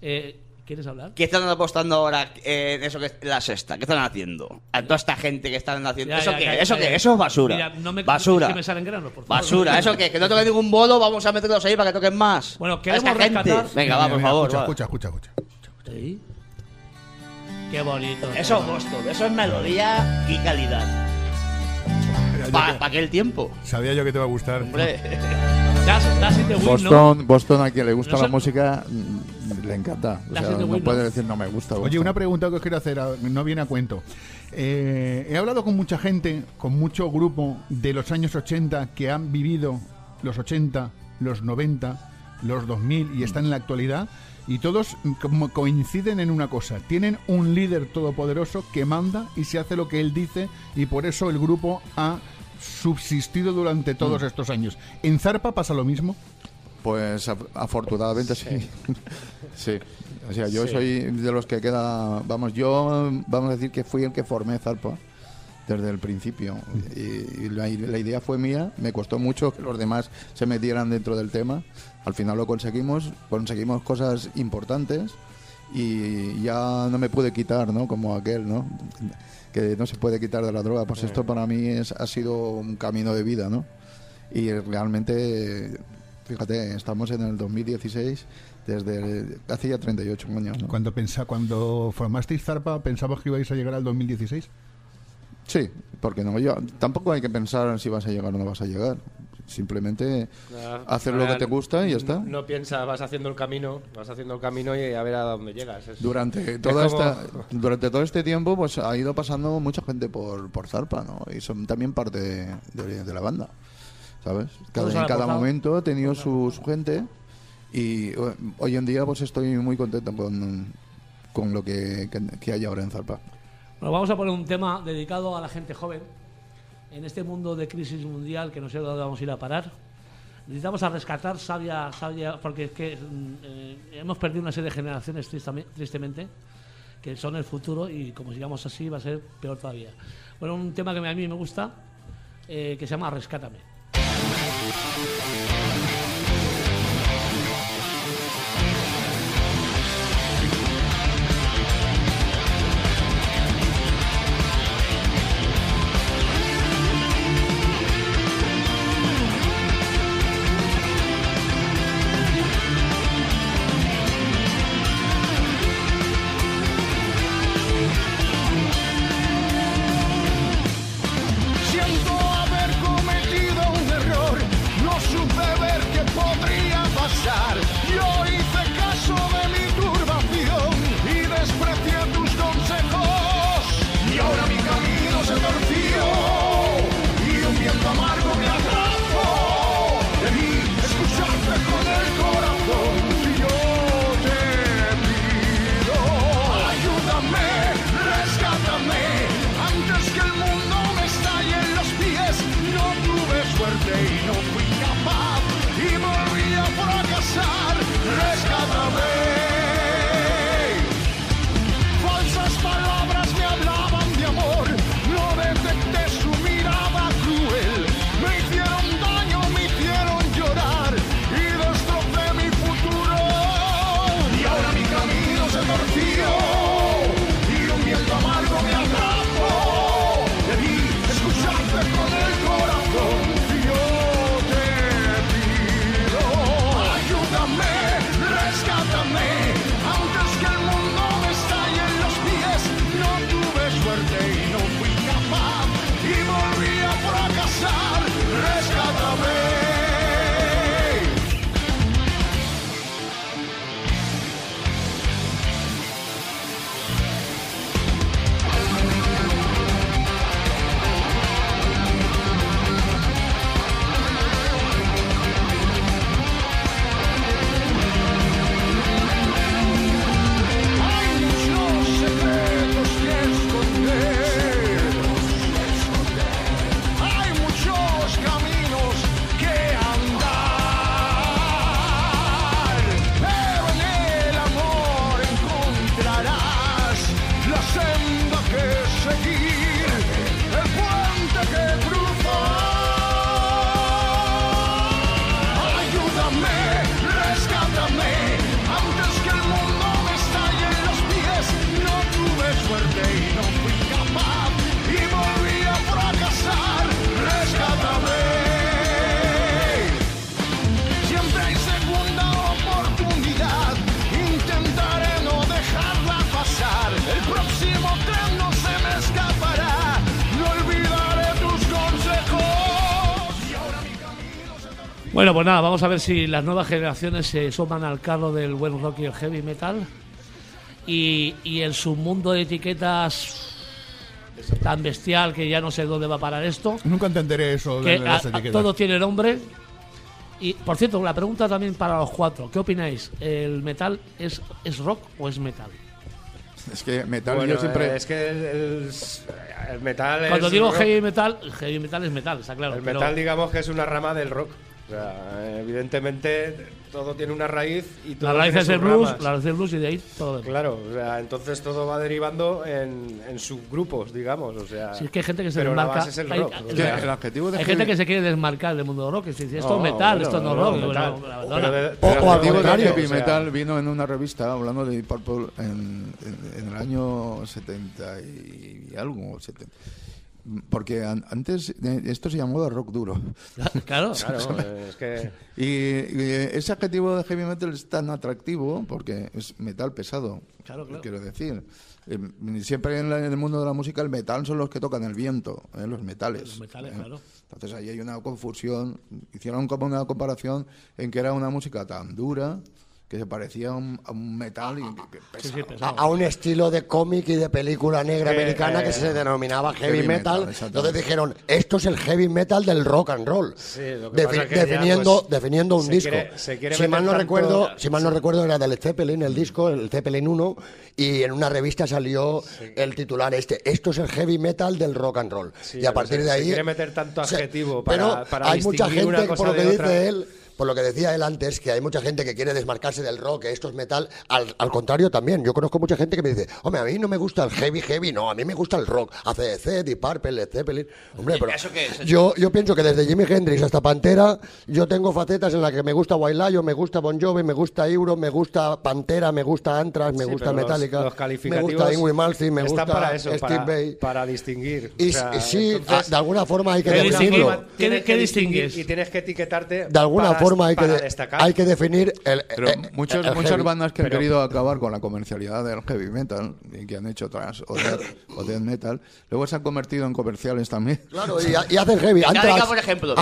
Eh, ¿Quieres hablar?
¿Qué están apostando ahora eh, en eso que es la sexta? ¿Qué están haciendo? A toda esta gente que están haciendo.
Ya,
¿Eso
ya,
qué?
ya,
¿Eso
ya,
qué?
ya.
Eso es basura.
Mira, no me-
basura.
que me salen granos, por favor.
Basura. ¿Eso qué? ¿Que no toque ningún bolo? Vamos a meterlos ahí para que toquen más.
Bueno, queremos
esta gente.
rescatar-
Venga, va, por favor.
Escucha,
va.
escucha, escucha, escucha.
Sí. Qué bonito.
Eso es Boston. Eso es melodía y calidad. ¿Para
que-
qué el tiempo?
Sabía yo que te va a gustar.
Hombre.
Das, das in the wind, ¿no?
Boston, Boston a quien le gusta
No
la música mm, le encanta. O sea, no
wind,
puede
¿no?
decir no me gusta.
Oye,
Boston.
una pregunta que os quiero hacer, no viene a cuento. Eh, he hablado con mucha gente, con mucho grupo de los años 80 que han vivido los 80, los 90, los 2000 y están en la actualidad. Y todos mm, coinciden en una cosa, tienen un líder todopoderoso que manda y se hace lo que él dice y por eso el grupo ha subsistido durante todos estos años. ¿En Zarpa pasa lo mismo?
Pues af- afortunadamente sí. sí. O sea, yo
Sí.
soy de los que queda. Vamos, yo, vamos a decir que fui el que formé Zarpa desde el principio. Y, y la, la idea fue mía. Me costó mucho que los demás se metieran dentro del tema. Al final lo conseguimos. Conseguimos cosas importantes. Y ya no me pude quitar, ¿no? Como aquel, ¿no? Que no se puede quitar de la droga. Pues esto para mí es, ha sido un camino de vida, ¿no? Y realmente, fíjate, estamos en el 2016, desde hace ya 38 años. ¿no?
Cuando, pensa, cuando formasteis Zarpa, ¿pensabas que ibais a llegar al 2016?
Sí, porque no, yo, tampoco hay que pensar si vas a llegar o no vas a llegar. Simplemente
Ah,
hacer lo que te gusta y ya está.
No piensas, vas haciendo el camino, vas haciendo el camino y a ver a dónde llegas. Es-
Durante,
es
toda
como-
esta, durante todo este tiempo pues ha ido pasando mucha gente por, por Zarpa, ¿no? Y son también parte de, de- de la banda, ¿sabes? Cada, en cada momento he tenido su, su gente y ho- hoy en día pues estoy muy contento con, con lo que, que, que hay ahora en Zarpa.
Bueno, vamos a poner un tema dedicado a la gente joven. En este mundo de crisis mundial que no sé dónde vamos a ir a parar, necesitamos a rescatar sabia, sabia porque es que mm, eh, hemos perdido una serie de generaciones tristemente que son el futuro y como sigamos así va a ser peor todavía. Bueno, un tema que a mí me gusta eh, que se llama Rescátame. Bueno, pues nada, vamos a ver si las nuevas generaciones se suman al carro del buen rock y el heavy metal. Y, y en su mundo de etiquetas tan bestial que ya no sé dónde va a parar esto,
Nunca entenderé eso de
que
las
a-
etiquetas.
todo tiene nombre. Y por cierto, la pregunta también para los cuatro: ¿qué opináis? ¿El metal es, es rock o es metal?
Es que metal
Bueno,
yo siempre...
es que el, el- el metal
Cuando
es
digo
rock.
heavy metal, heavy metal es metal, está claro.
El
pero-
metal, digamos que es una rama del rock. O sea, evidentemente todo tiene una raíz y todo
la raíz es el blues,
ramas.
la raíz del blues y de ahí todo demás.
Claro, o sea, entonces todo va derivando en, en subgrupos, digamos, o sea.
Si es que hay gente que se
pero la
desmarca.
base es el
hay-
rock.
hay-
o
Que
sea,
el adjetivo de
hay
heavy-
gente que se quiere desmarcar del mundo del rock. Y dice, esto
No,
es metal,
bueno,
esto no rock.
metal.
O- o al contrario,
heavy
o sea,
metal vino en una revista hablando de Deep Purple en, en- en el año 70 y algo. 70. Porque an- antes eh, esto se llamaba rock duro.
Claro,
Claro, es que.
Y, y ese adjetivo de heavy metal es tan atractivo porque es metal pesado.
Claro, claro.
Quiero decir, Eh, siempre en, la- en el mundo de la música el metal son los que tocan el viento, eh, los metales.
Los metales,
eh.
claro.
Entonces ahí hay una confusión. Hicieron como una comparación en que era una música tan dura que se parecía a un, a un metal y que-
Sí, sí,
A, un estilo de cómic y de película negra americana
eh,
que se denominaba heavy,
heavy
metal. Entonces dijeron, esto es el heavy metal del rock and roll.
Sí, lo que
Defi-
pasa es que ya,
definiendo,
pues,
definiendo un
se
disco.
quiere- se quiere
si mal no
tanto-
recuerdo, si mal no recuerdo era del Zeppelin el disco, el Zeppelin 1 y en una revista salió el titular este, esto es el heavy metal del rock and roll.
Sí,
y a
pero
partir
se-
de
se
ahí
quiere meter tanto
se-
adjetivo
pero
para- para
hay mucha gente por lo que dice él por lo que decía él antes, que hay mucha gente que quiere desmarcarse del rock, que esto es metal. Al, al contrario también, yo conozco mucha gente que me dice, hombre, a mí no me gusta el heavy, heavy, no, a mí me gusta el rock. ACDC, Deep Purple, Led Zeppelin. Hombre, pero
¿Eso qué es?
yo, yo pienso que desde Jimi Hendrix hasta Pantera, yo tengo facetas en las que me gusta Lion, me gusta Bon Jovi, me gusta Euro, me gusta Pantera, me gusta Anthrax, me
Sí,
gusta
los-
Metallica,
los
me
calificativos
gusta Ingrid Malmsteen, me gusta
para eso,
Steve
para,
Vai.
para distinguir.
Y,
O sea,
y sí,
entonces,
a- de alguna forma hay que
¿Qué
definirlo.
distingue-
tienes
¿Qué- qué
que distinguir? Y tienes que etiquetarte.
De alguna
para-
forma hay que,
destacar.
hay que definir el,
Pero
eh,
muchos,
el
muchas
heavy.
bandas que han
Pero-
querido acabar con la comercialidad del heavy metal y que han hecho otras o death, o death metal, luego se han convertido en comerciales también.
Claro, y, y hacen heavy. Anthrax,
por ejemplo,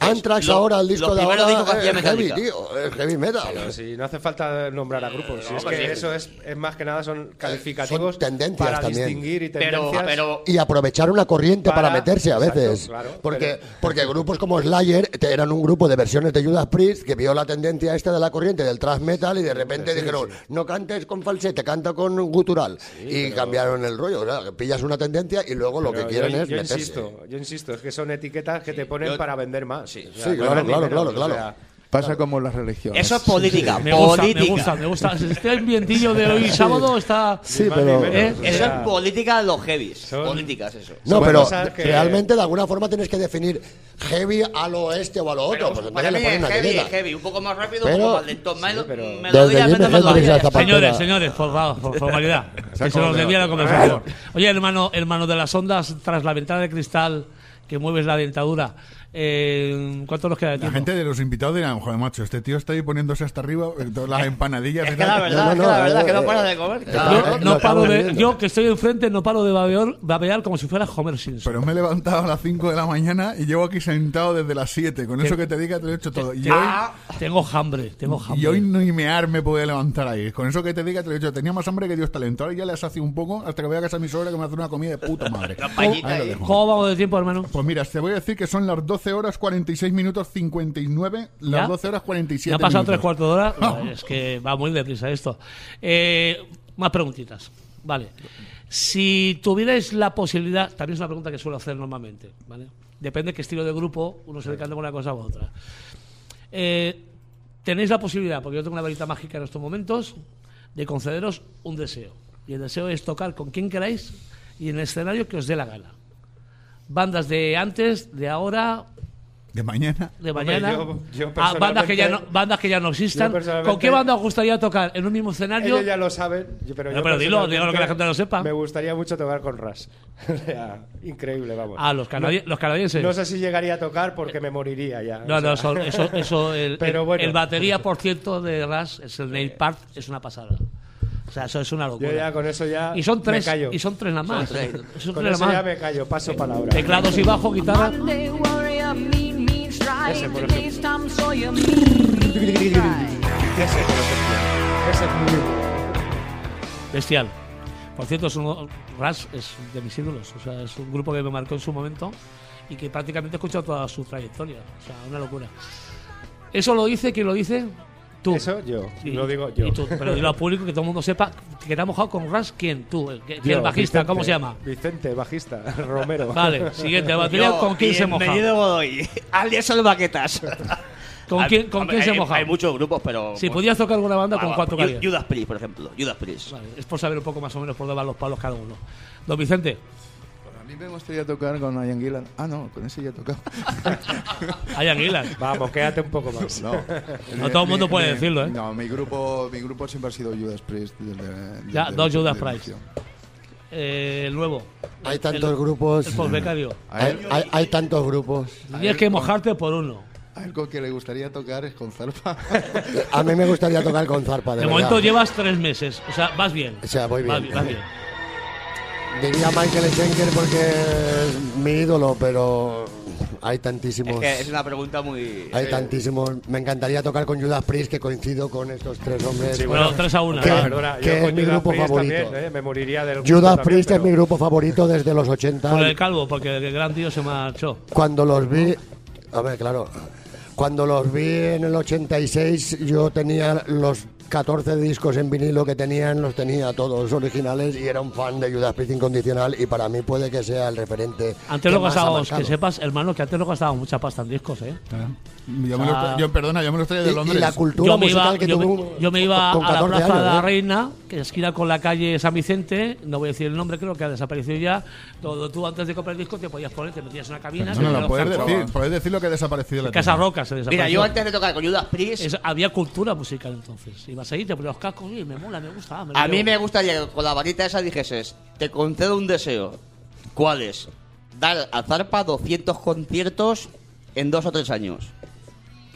Anthrax, ahora, el disco de ahora
que hacía
es heavy,
Metallica.
tío, es heavy metal.
Pero si no hace falta nombrar a grupos. si es que
sí.
eso es, es más que nada son calificativos
son tendencias
para
también.
distinguir y
Pero,
tendencias.
pero
Y aprovechar una corriente para,
Para-
meterse a
Exacto,
veces.
claro,
porque,
pero-
porque grupos como Slayer eran un grupo de versiones de Judas Priest que vio la tendencia esta de la corriente del thrash metal y de repente dijeron, no cantes con falsete, canta con gutural. y cambiaron el rollo. ¿verdad? Que pillas una tendencia y luego lo que quieren
yo,
es
yo
meterse.
insisto, yo insisto, es que son etiquetas que te ponen
Yo-
para vender más.
Sí.
O
Sí,
sea,
claro, claro, claro,
o
claro.
sea,
Pasa como las religiones.
Eso es política.
Me gusta, me
política.
gusta, me gusta. Este ambientillo de hoy sábado está.
Sí, pero...
¿Eh?
Eso es política de los heavies.
Son-
Políticas, eso.
No, pero
que-
realmente de alguna forma tienes que definir heavy a lo oeste o a lo otro.
Pero
pues
para mí
le
es heavy,
etiqueta.
es heavy. Un poco más rápido,
Pero-
un poco más lento. Melo-
pero-
melodía,
Desde
melodía.
Señores, señores, por favor, por formalidad. que se nos desvía la conversación. Oye, hermano, hermano de las ondas, tras la ventana de cristal que mueves la dentadura, eh, ¿cuánto nos queda de
La
tiempo?
gente de los invitados dirán, joder, macho, este tío está ahí poniéndose hasta arriba, eh, todas las empanadillas.
Es que
tal".
la verdad,
No,
es
no,
que la
no,
verdad,
eh,
que no
eh,
para de comer.
eh,
Yo,
eh,
no paro de, yo que estoy enfrente no paro de babear, babear como si fuera Homer Simpson.
Pero me he levantado a las 5 de la mañana y llevo aquí sentado desde las 7. Con eso que te diga, te lo he hecho todo. Y hoy,
Tengo hambre, tengo hambre.
y hoy ni mear me puede levantar ahí. Con eso que te diga, te lo he dicho. Tenía más hambre que Dios talento. Ahora ya le sacio un poco hasta que voy a casa a mi suegra que me hace una comida de puta madre.
¿Cómo vamos de tiempo, hermano?
Pues mira, te voy a decir que son las 12 horas 46 minutos 59, las
¿Ya?
12 horas 47
Ya ha pasado tres cuartos de hora. es que va muy deprisa esto. Eh, más preguntitas. Vale. Si tuvierais la posibilidad, también es una pregunta que suelo hacer normalmente, ¿vale? Depende qué estilo de grupo uno se decanta una cosa u otra. Eh, tenéis la posibilidad, porque yo tengo una varita mágica en estos momentos, de concederos un deseo. Y el deseo es tocar con quien queráis y en el escenario que os dé la gana. Bandas de antes, de ahora,
De mañana.
de
Hombre,
mañana.
yo- yo
a bandas que ya no, bandas que ya no existan. ¿Con qué banda os gustaría tocar en un mismo escenario?
Ellos ya lo saben, yo- pero,
No,
yo
pero dilo, dilo que la gente lo sepa.
Me gustaría mucho tocar con Ras. O sea, increíble, vamos.
Ah, los, canadi- los canadienses.
No sé si llegaría a tocar porque me moriría ya.
No, no, eso, eso, eso el,
Pero
el-
bueno.
el batería, por cierto, de Ras, es el Neil Part, es una pasada. O sea, eso es una locura.
Yo ya con eso ya
y son
me
tres,
callo.
y son tres nada más.
tres.
Son
Con
tres
eso ya me callo, paso palabra.
Teclados y bajo, guitarra.
Ese, por
me.
Ese, por ejemplo. Ese es muy.
Bestial. Por cierto, es uno, Rush es de mis ídolos. O sea, es un grupo que me marcó en su momento y que prácticamente he escuchado toda su trayectoria. O sea, una locura. Eso lo dice, ¿quién lo dice? Tú.
Eso yo,
Sí.
lo digo yo.
Y tú, pero dilo al público que todo el mundo sepa que te has mojado con Rush. ¿Quién? Tú. El,
Yo,
el bajista,
Vicente,
¿cómo se llama?
Vicente, bajista, Romero.
Vale, siguiente. batería,
Yo,
¿Con quién se moja?
Bienvenido Godoy. Alias son baquetas.
¿Con quién, con
Hombre,
quién se
hay-
moja?
Hay muchos grupos, pero.
Si
pues,
pudieras tocar alguna banda, ¿con cuánto
Ju-
tocarías?
Judas Priest, por ejemplo. Judas Priest.
Vale, es por saber un poco más o menos por dónde van los palos cada uno. Don Vicente,
A mí me gustaría tocar con Ian Gillan. Ah, no, con ese ya he tocado.
Aguilar.
Vamos, quédate un poco más.
No,
No todo el mundo puede decirlo, ¿eh?
No, mi grupo, mi grupo siempre ha sido Judas Priest. Desde,
Ya,
desde-
dos Judas Priest. Eh, el nuevo.
Hay
El-
tantos
el-
grupos.
El postbecario.
Hay,
él,
hay- hay tantos grupos.
Tienes que mojarte por uno.
a él con que le gustaría tocar es con Zarpa.
A mí me gustaría tocar con Zarpa, de,
De momento llevas tres meses. O sea, vas bien.
O sea, voy
Vas
bien.
vas bien.
Diría Michael Schenker porque es mi ídolo, pero hay
Es
tantísimos.
que es una pregunta muy.
Hay tantísimos. Me encantaría tocar con Judas Priest, que coincido con estos tres hombres.
Bueno, tres a una.
Que-
¿no?
Perdona,
que
yo
es
con
mi
Judas
grupo
Priest
favorito.
también, ¿eh? Me moriría del grupo
Judas
también,
Priest es mi grupo favorito desde los 80.
Por el calvo, porque el gran tío se marchó.
Cuando los vi, a ver, claro, cuando los vi en el 86, yo tenía los 14 discos en vinilo que tenían, los tenía todos originales y era un fan de Judas Priest incondicional y para mí puede que sea el referente.
Antes
que
lo gastábamos, que sepas, hermano, que antes lo gastábamos mucha pasta en discos, ¿eh?
Yo, me lo, yo, perdona, yo me lo traía de
Y- y
Londres.
la cultura
Yo me, iba,
musical que
yo, me, yo me iba
con
a la
14
Plaza
años,
de la
¿eh?
Reina, que es esquina con la calle San Vicente, no voy a decir el nombre, creo que ha desaparecido ya. Todo, tú antes de comprar el disco te podías poner, te metías en una cabina.
No, no,
los
puedes decir, puedes decir lo que ha desaparecido de la
Casa
tienda.
Roca se desapareció.
Mira, yo antes de tocar con Judas Priest.
Es- había cultura musical entonces. Ibas ahí, te ponías los cascos y me mola, me gusta. me lo
A mí me gustaría que con la varita esa dijeses: Te concedo un deseo. ¿Cuál es? Dar a Zarpa 200 conciertos en dos o tres años.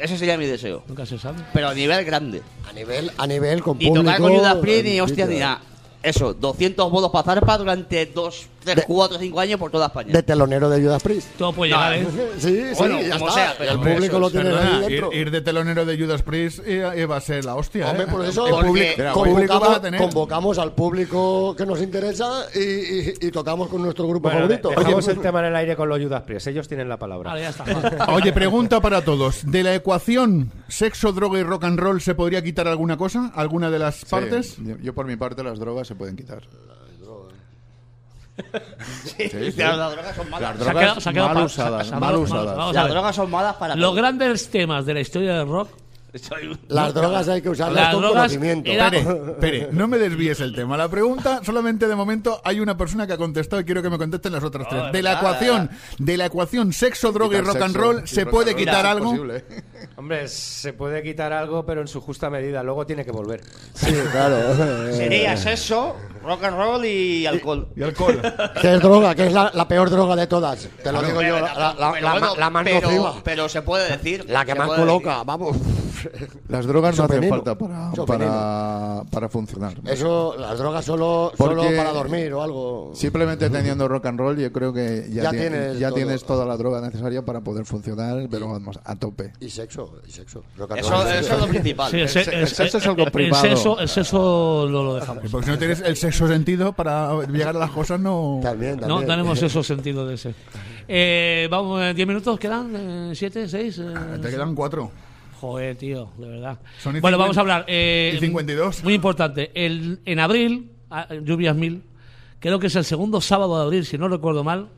Ese sería mi deseo.
Nunca se sabe.
Pero a nivel grande.
A nivel, a nivel con
Y
público.
tocar con Judas Priest ni
en
hostia ni nada. Eso, 200 bodos para Zarpa durante 2, 3,
De-
4, 5 años por toda España.
De telonero de Judas Priest.
Todo puede llegar, ¿eh?
Sí, sí,
Bueno,
ya
como
está.
sea, pero
el público
eso
lo tiene
Perdona,
ahí
ir,
dentro.
ir de telonero de Judas Priest iba, iba a ser la hostia.
Hombre,
¿eh?
por eso
El
Porque-
convocamos,
vas a tener.
convocamos al público que nos interesa y, y- y tocamos con nuestro grupo
Bueno,
favorito.
dejamos
Oye,
el tema en el aire con los Judas Priest. Ellos tienen la palabra.
Vale, ya está.
Oye, pregunta para todos. ¿De la ecuación sexo, droga y rock and roll se podría quitar alguna cosa? ¿Alguna de las partes?
Sí, yo, yo por mi parte las drogas se pueden quitar.
Sí,
sí.
Las drogas son malas.
Las
Se ha
drogas
quedado- se ha quedado
mal usadas, mal usadas.
Las drogas son malas para
Los
todo.
grandes temas de la historia del rock.
Las drogas hay que usarlas
Las
con
drogas
conocimiento.
era-
no me desvíes el tema. La pregunta, solamente de momento hay una persona que ha contestado y quiero que me contesten las otras tres.
es
De la ecuación, de la ecuación sexo, droga y
Quitar
rock and
sexo
roll,
y
¿se
rock
puede
and roll
quitar algo?
Hombre, se puede quitar algo, pero en su justa medida. Luego tiene que volver.
Sí, claro.
Sería sexo, rock and roll y alcohol.
Y alcohol.
¿Qué es droga? ¿Qué es la, la peor droga de todas? Te lo digo yo,
Pero,
la, la- la-
pero
la
bueno,
ma- la más
pero-
nociva.
Pero se puede decir.
La que
se
más
puede
coloca, vamos.
Las drogas no hacen
veneno.
falta para, para, para funcionar.
Eso, las drogas solo,
Porque-
solo para dormir o algo.
Simplemente teniendo rock and roll, yo creo que ya,
Ya
tie-
tienes
ya
todo.
tienes toda la droga necesaria para poder funcionar, pero vamos, a tope.
Y sexo, y sexo. Rock and
Eso,
roll.
eso es lo principal.
Sí, el, se-
se-
el-
el sexo es algo
el sexo, el sexo no lo dejamos.
Porque si no tienes el sexo sentido para llegar a las cosas, no.
También,
No tenemos eso sentido de ese. Eh, vamos, eh, ¿10 minutos quedan? Eh, ¿Siete? ¿Seis? Eh,
Te quedan cuatro.
Joder, tío, de verdad.
Son
bueno,
50
vamos a hablar. eh,
y 52.
Muy importante. El, en abril, ah, Lluvias Mil, creo que es el segundo sábado de abril, si no recuerdo mal.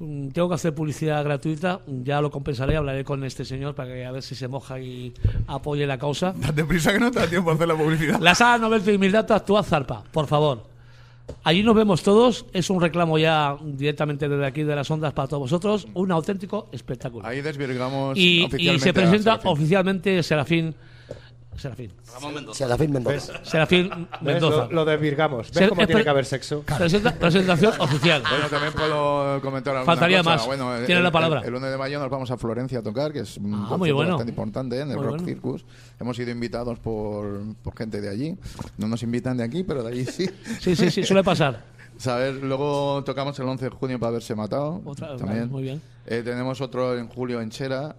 mm, Tengo que hacer publicidad gratuita, ya lo compensaré, hablaré con este señor para que a ver si se moja y apoye la causa.
Date prisa que no te da tiempo a hacer la publicidad.
La sala Novelty y Mil Datos actúa Zarpa, por favor. Allí nos vemos todos, es un reclamo ya directamente desde aquí de las ondas para todos vosotros, un auténtico espectáculo.
Ahí desvirgamos
Y, y
oficialmente
se
a
presenta oficialmente Serafín. Serafín.
Ramón Mendoza.
Serafín Mendoza.
Serafín
¿Ves?
Mendoza.
Lo, lo desvirgamos. ¿Ves
Ser-
cómo
es
tiene que haber sexo?
Presenta- presentación oficial.
Bueno, también puedo comentar alguna
Faltaría
cosa.
más.
Bueno, el-
Tiene la
el-
palabra.
El, 1 de mayo nos vamos a Florencia a tocar, que es un
Ah, muy bueno.
bastante importante en el
Muy
Rock
bueno.
Circus. Hemos sido invitados por, por gente de allí. No nos invitan de aquí, pero de allí sí.
Sí, sí, sí, suele pasar.
¿Sabes? Luego tocamos el 11 de junio para haberse matado.
Otra-
también.
muy bien.
Eh, tenemos otro en julio en Chera.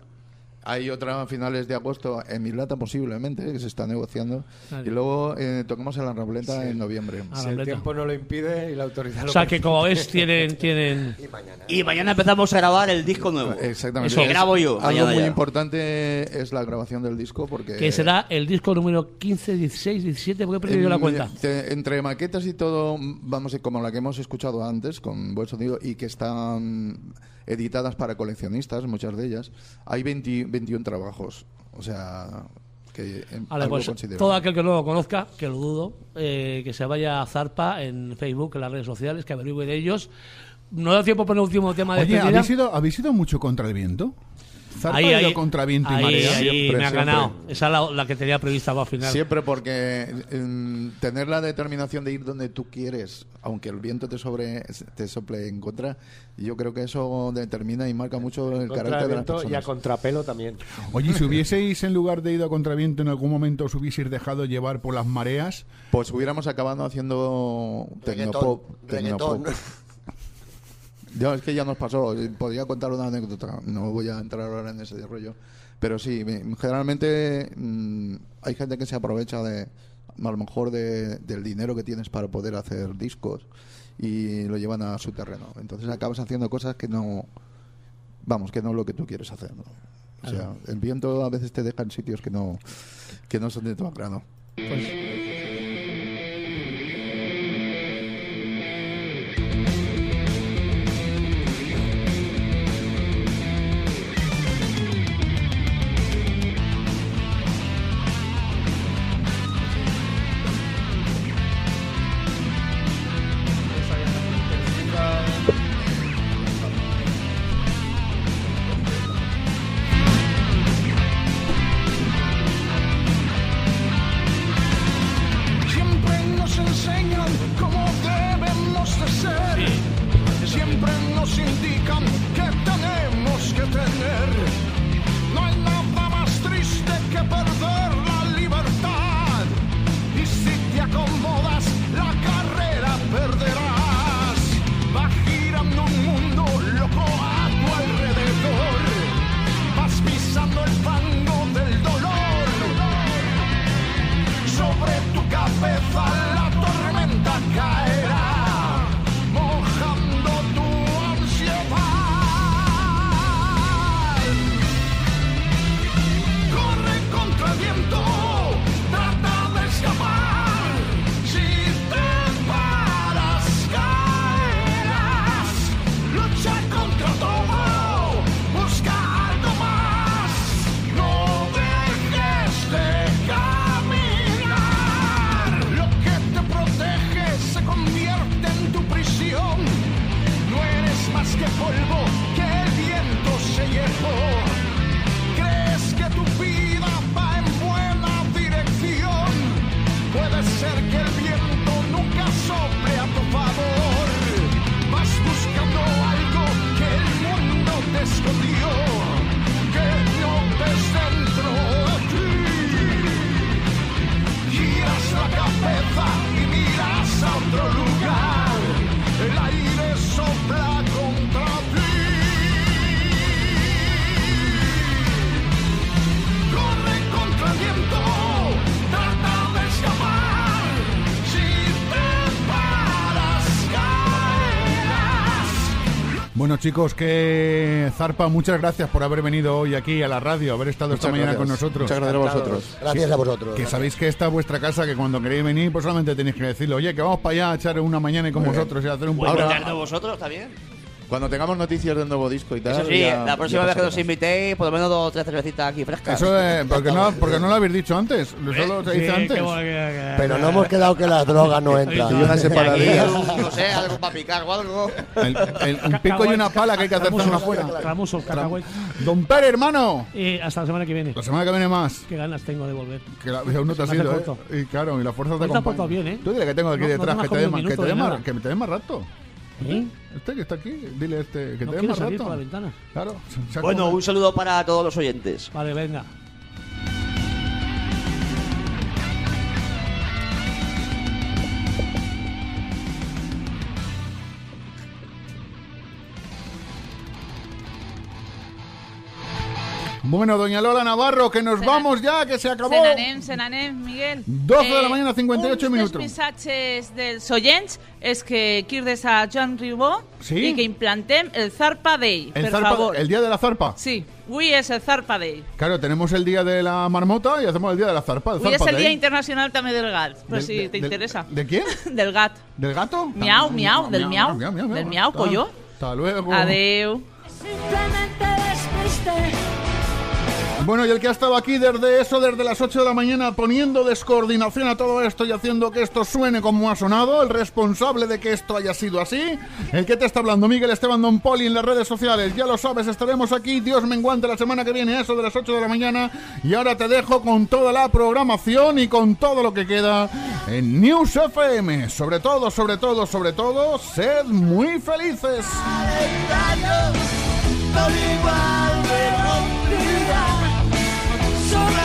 Hay otra a finales de agosto en Mislata posiblemente, que se está negociando.
Claro.
Y luego eh, tocamos en la Rambleta en noviembre.
Ah,
Si
la
el tiempo no lo impide y la autoridad lo
O sea, que como ves, tienen... tienen...
Y mañana empezamos a grabar el disco nuevo.
Exactamente.
Eso. Que grabo yo.
Algo
mañana
muy
ya.
importante es la grabación del disco porque...
Que será el disco número 15, 16, 17, porque he perdido la
En-
cuenta.
te- entre maquetas y todo, vamos, como la que hemos escuchado antes, con buen sonido, y que están editadas para coleccionistas, muchas de ellas, hay 20 21 trabajos. O sea, que em,
Vale,
algo
pues todo aquel que no lo conozca, que lo dudo, eh, que se vaya a Zarpa en Facebook, en las redes sociales, que averigüe de ellos. No da tiempo para el último tema de
Oye,
despedida.
¿habéis ido, ¿habéis ido mucho contra el viento? ¿Zarpa
Ahí,
ha ido
ahí,
contra viento y
ahí,
marea?
ahí
Siempre,
me ha ganado. Esa es la, la que tenía prevista para final.
Siempre porque em, tener la determinación de ir donde tú quieres, aunque el viento te sobre te sople en contra, yo creo que eso determina y marca mucho el
Contra
carácter
el
de las
viento y a
personas.
contrapelo también.
Oye, si hubieseis en lugar de ido a contraviento en algún momento os hubieseis dejado llevar por las mareas,
Pues hubiéramos acabado haciendo
Reggaetón,
tecnopop.
reggaetón.
Ya, es que ya nos pasó. Podría contar una anécdota. No voy a entrar ahora en ese rollo. Pero sí, me- generalmente mm, hay gente que se aprovecha de, a lo mejor, de- del dinero que tienes para poder hacer discos y lo llevan a su terreno. Entonces acabas haciendo cosas que no, vamos, que no es lo que tú quieres hacer. ¿no? O sea, el viento a veces te deja en sitios que no, que no son de tu agrado.
Siempre
chicos, que Zarpa, muchas gracias por haber venido hoy aquí a la radio, haber estado esta mañana
gracias.
con nosotros.
Muchas gracias a vosotros.
Gracias a vosotros.
Que sabéis que esta es vuestra casa, que cuando queréis venir, pues solamente tenéis que decirlo, oye, que vamos para allá a echar una mañana y con vosotros y a hacer un programa.
vosotros, está bien.
Cuando tengamos noticias del nuevo disco y tal.
Eso sí,
ya-
la próxima vez que nos invitéis, por lo menos dos o tres cervecitas aquí frescas.
Eso es, porque no, porque no lo habéis dicho antes, solo se dice
Sí,
antes.
qué bueno que- que-
Pero no hemos quedado que la droga no entra.
Y una
un- no sé, algo para picar o algo.
El- el- un pico y una pala que hay que hacer
Tramusos,
afuera.
cacahuete.
Don Pere, hermano.
Y hasta la semana que viene.
La semana que viene más.
Qué ganas tengo de volver.
Que la, aún no te has ido,
corto.
¿eh? Y claro, y la fuerza te acompaña.
bien, ¿eh?
Tú dile que tengo aquí detrás, que te dé más rato.
¿Eh?
Este que está aquí, dile este, que
¿No
te dé más rato.
la ventana?
Claro.
Bueno, un saludo para todos los oyentes.
Vale, venga.
Bueno, doña Lola Navarro, que nos vamos ya, que se acabó.
Se n'anem, se n'anem, Miguel.
12 de la mañana, 58
uns
minutos.
dels missatges dels oients és que quirdes a Joan Ribó
Sí?
i que implantem el Zarpa Day,
El,
per
zarpa-
favor.
el día de la zarpa.
Sí, avui és el Zarpa Day.
Claro, tenemos el día de la marmota y hacemos el día de la zarpa.
És
zarpa
el
day.
Dia Internacional també del gat,
Del-
si
de-
te
del-
interesa.
¿De quién?
Del gat.
¿Del gato?
Miau, miau, del miau.
miau, miau,
Del miau,
Hasta- luego.
Adeu.
Simplemente despiste.
Bueno, y el que ha estado aquí desde eso, desde las 8 de la mañana, poniendo descoordinación a todo esto y haciendo que esto suene como ha sonado, el responsable de que esto haya sido así, el que te está hablando, Miguel Esteban Don Poli, en las redes sociales, ya lo sabes, estaremos aquí, Dios menguante, la semana que viene, eso de las 8 de la mañana, y ahora te dejo con toda la programación y con todo lo que queda en News FM. Sobre todo, sobre todo, sobre todo, sed muy felices.
alright.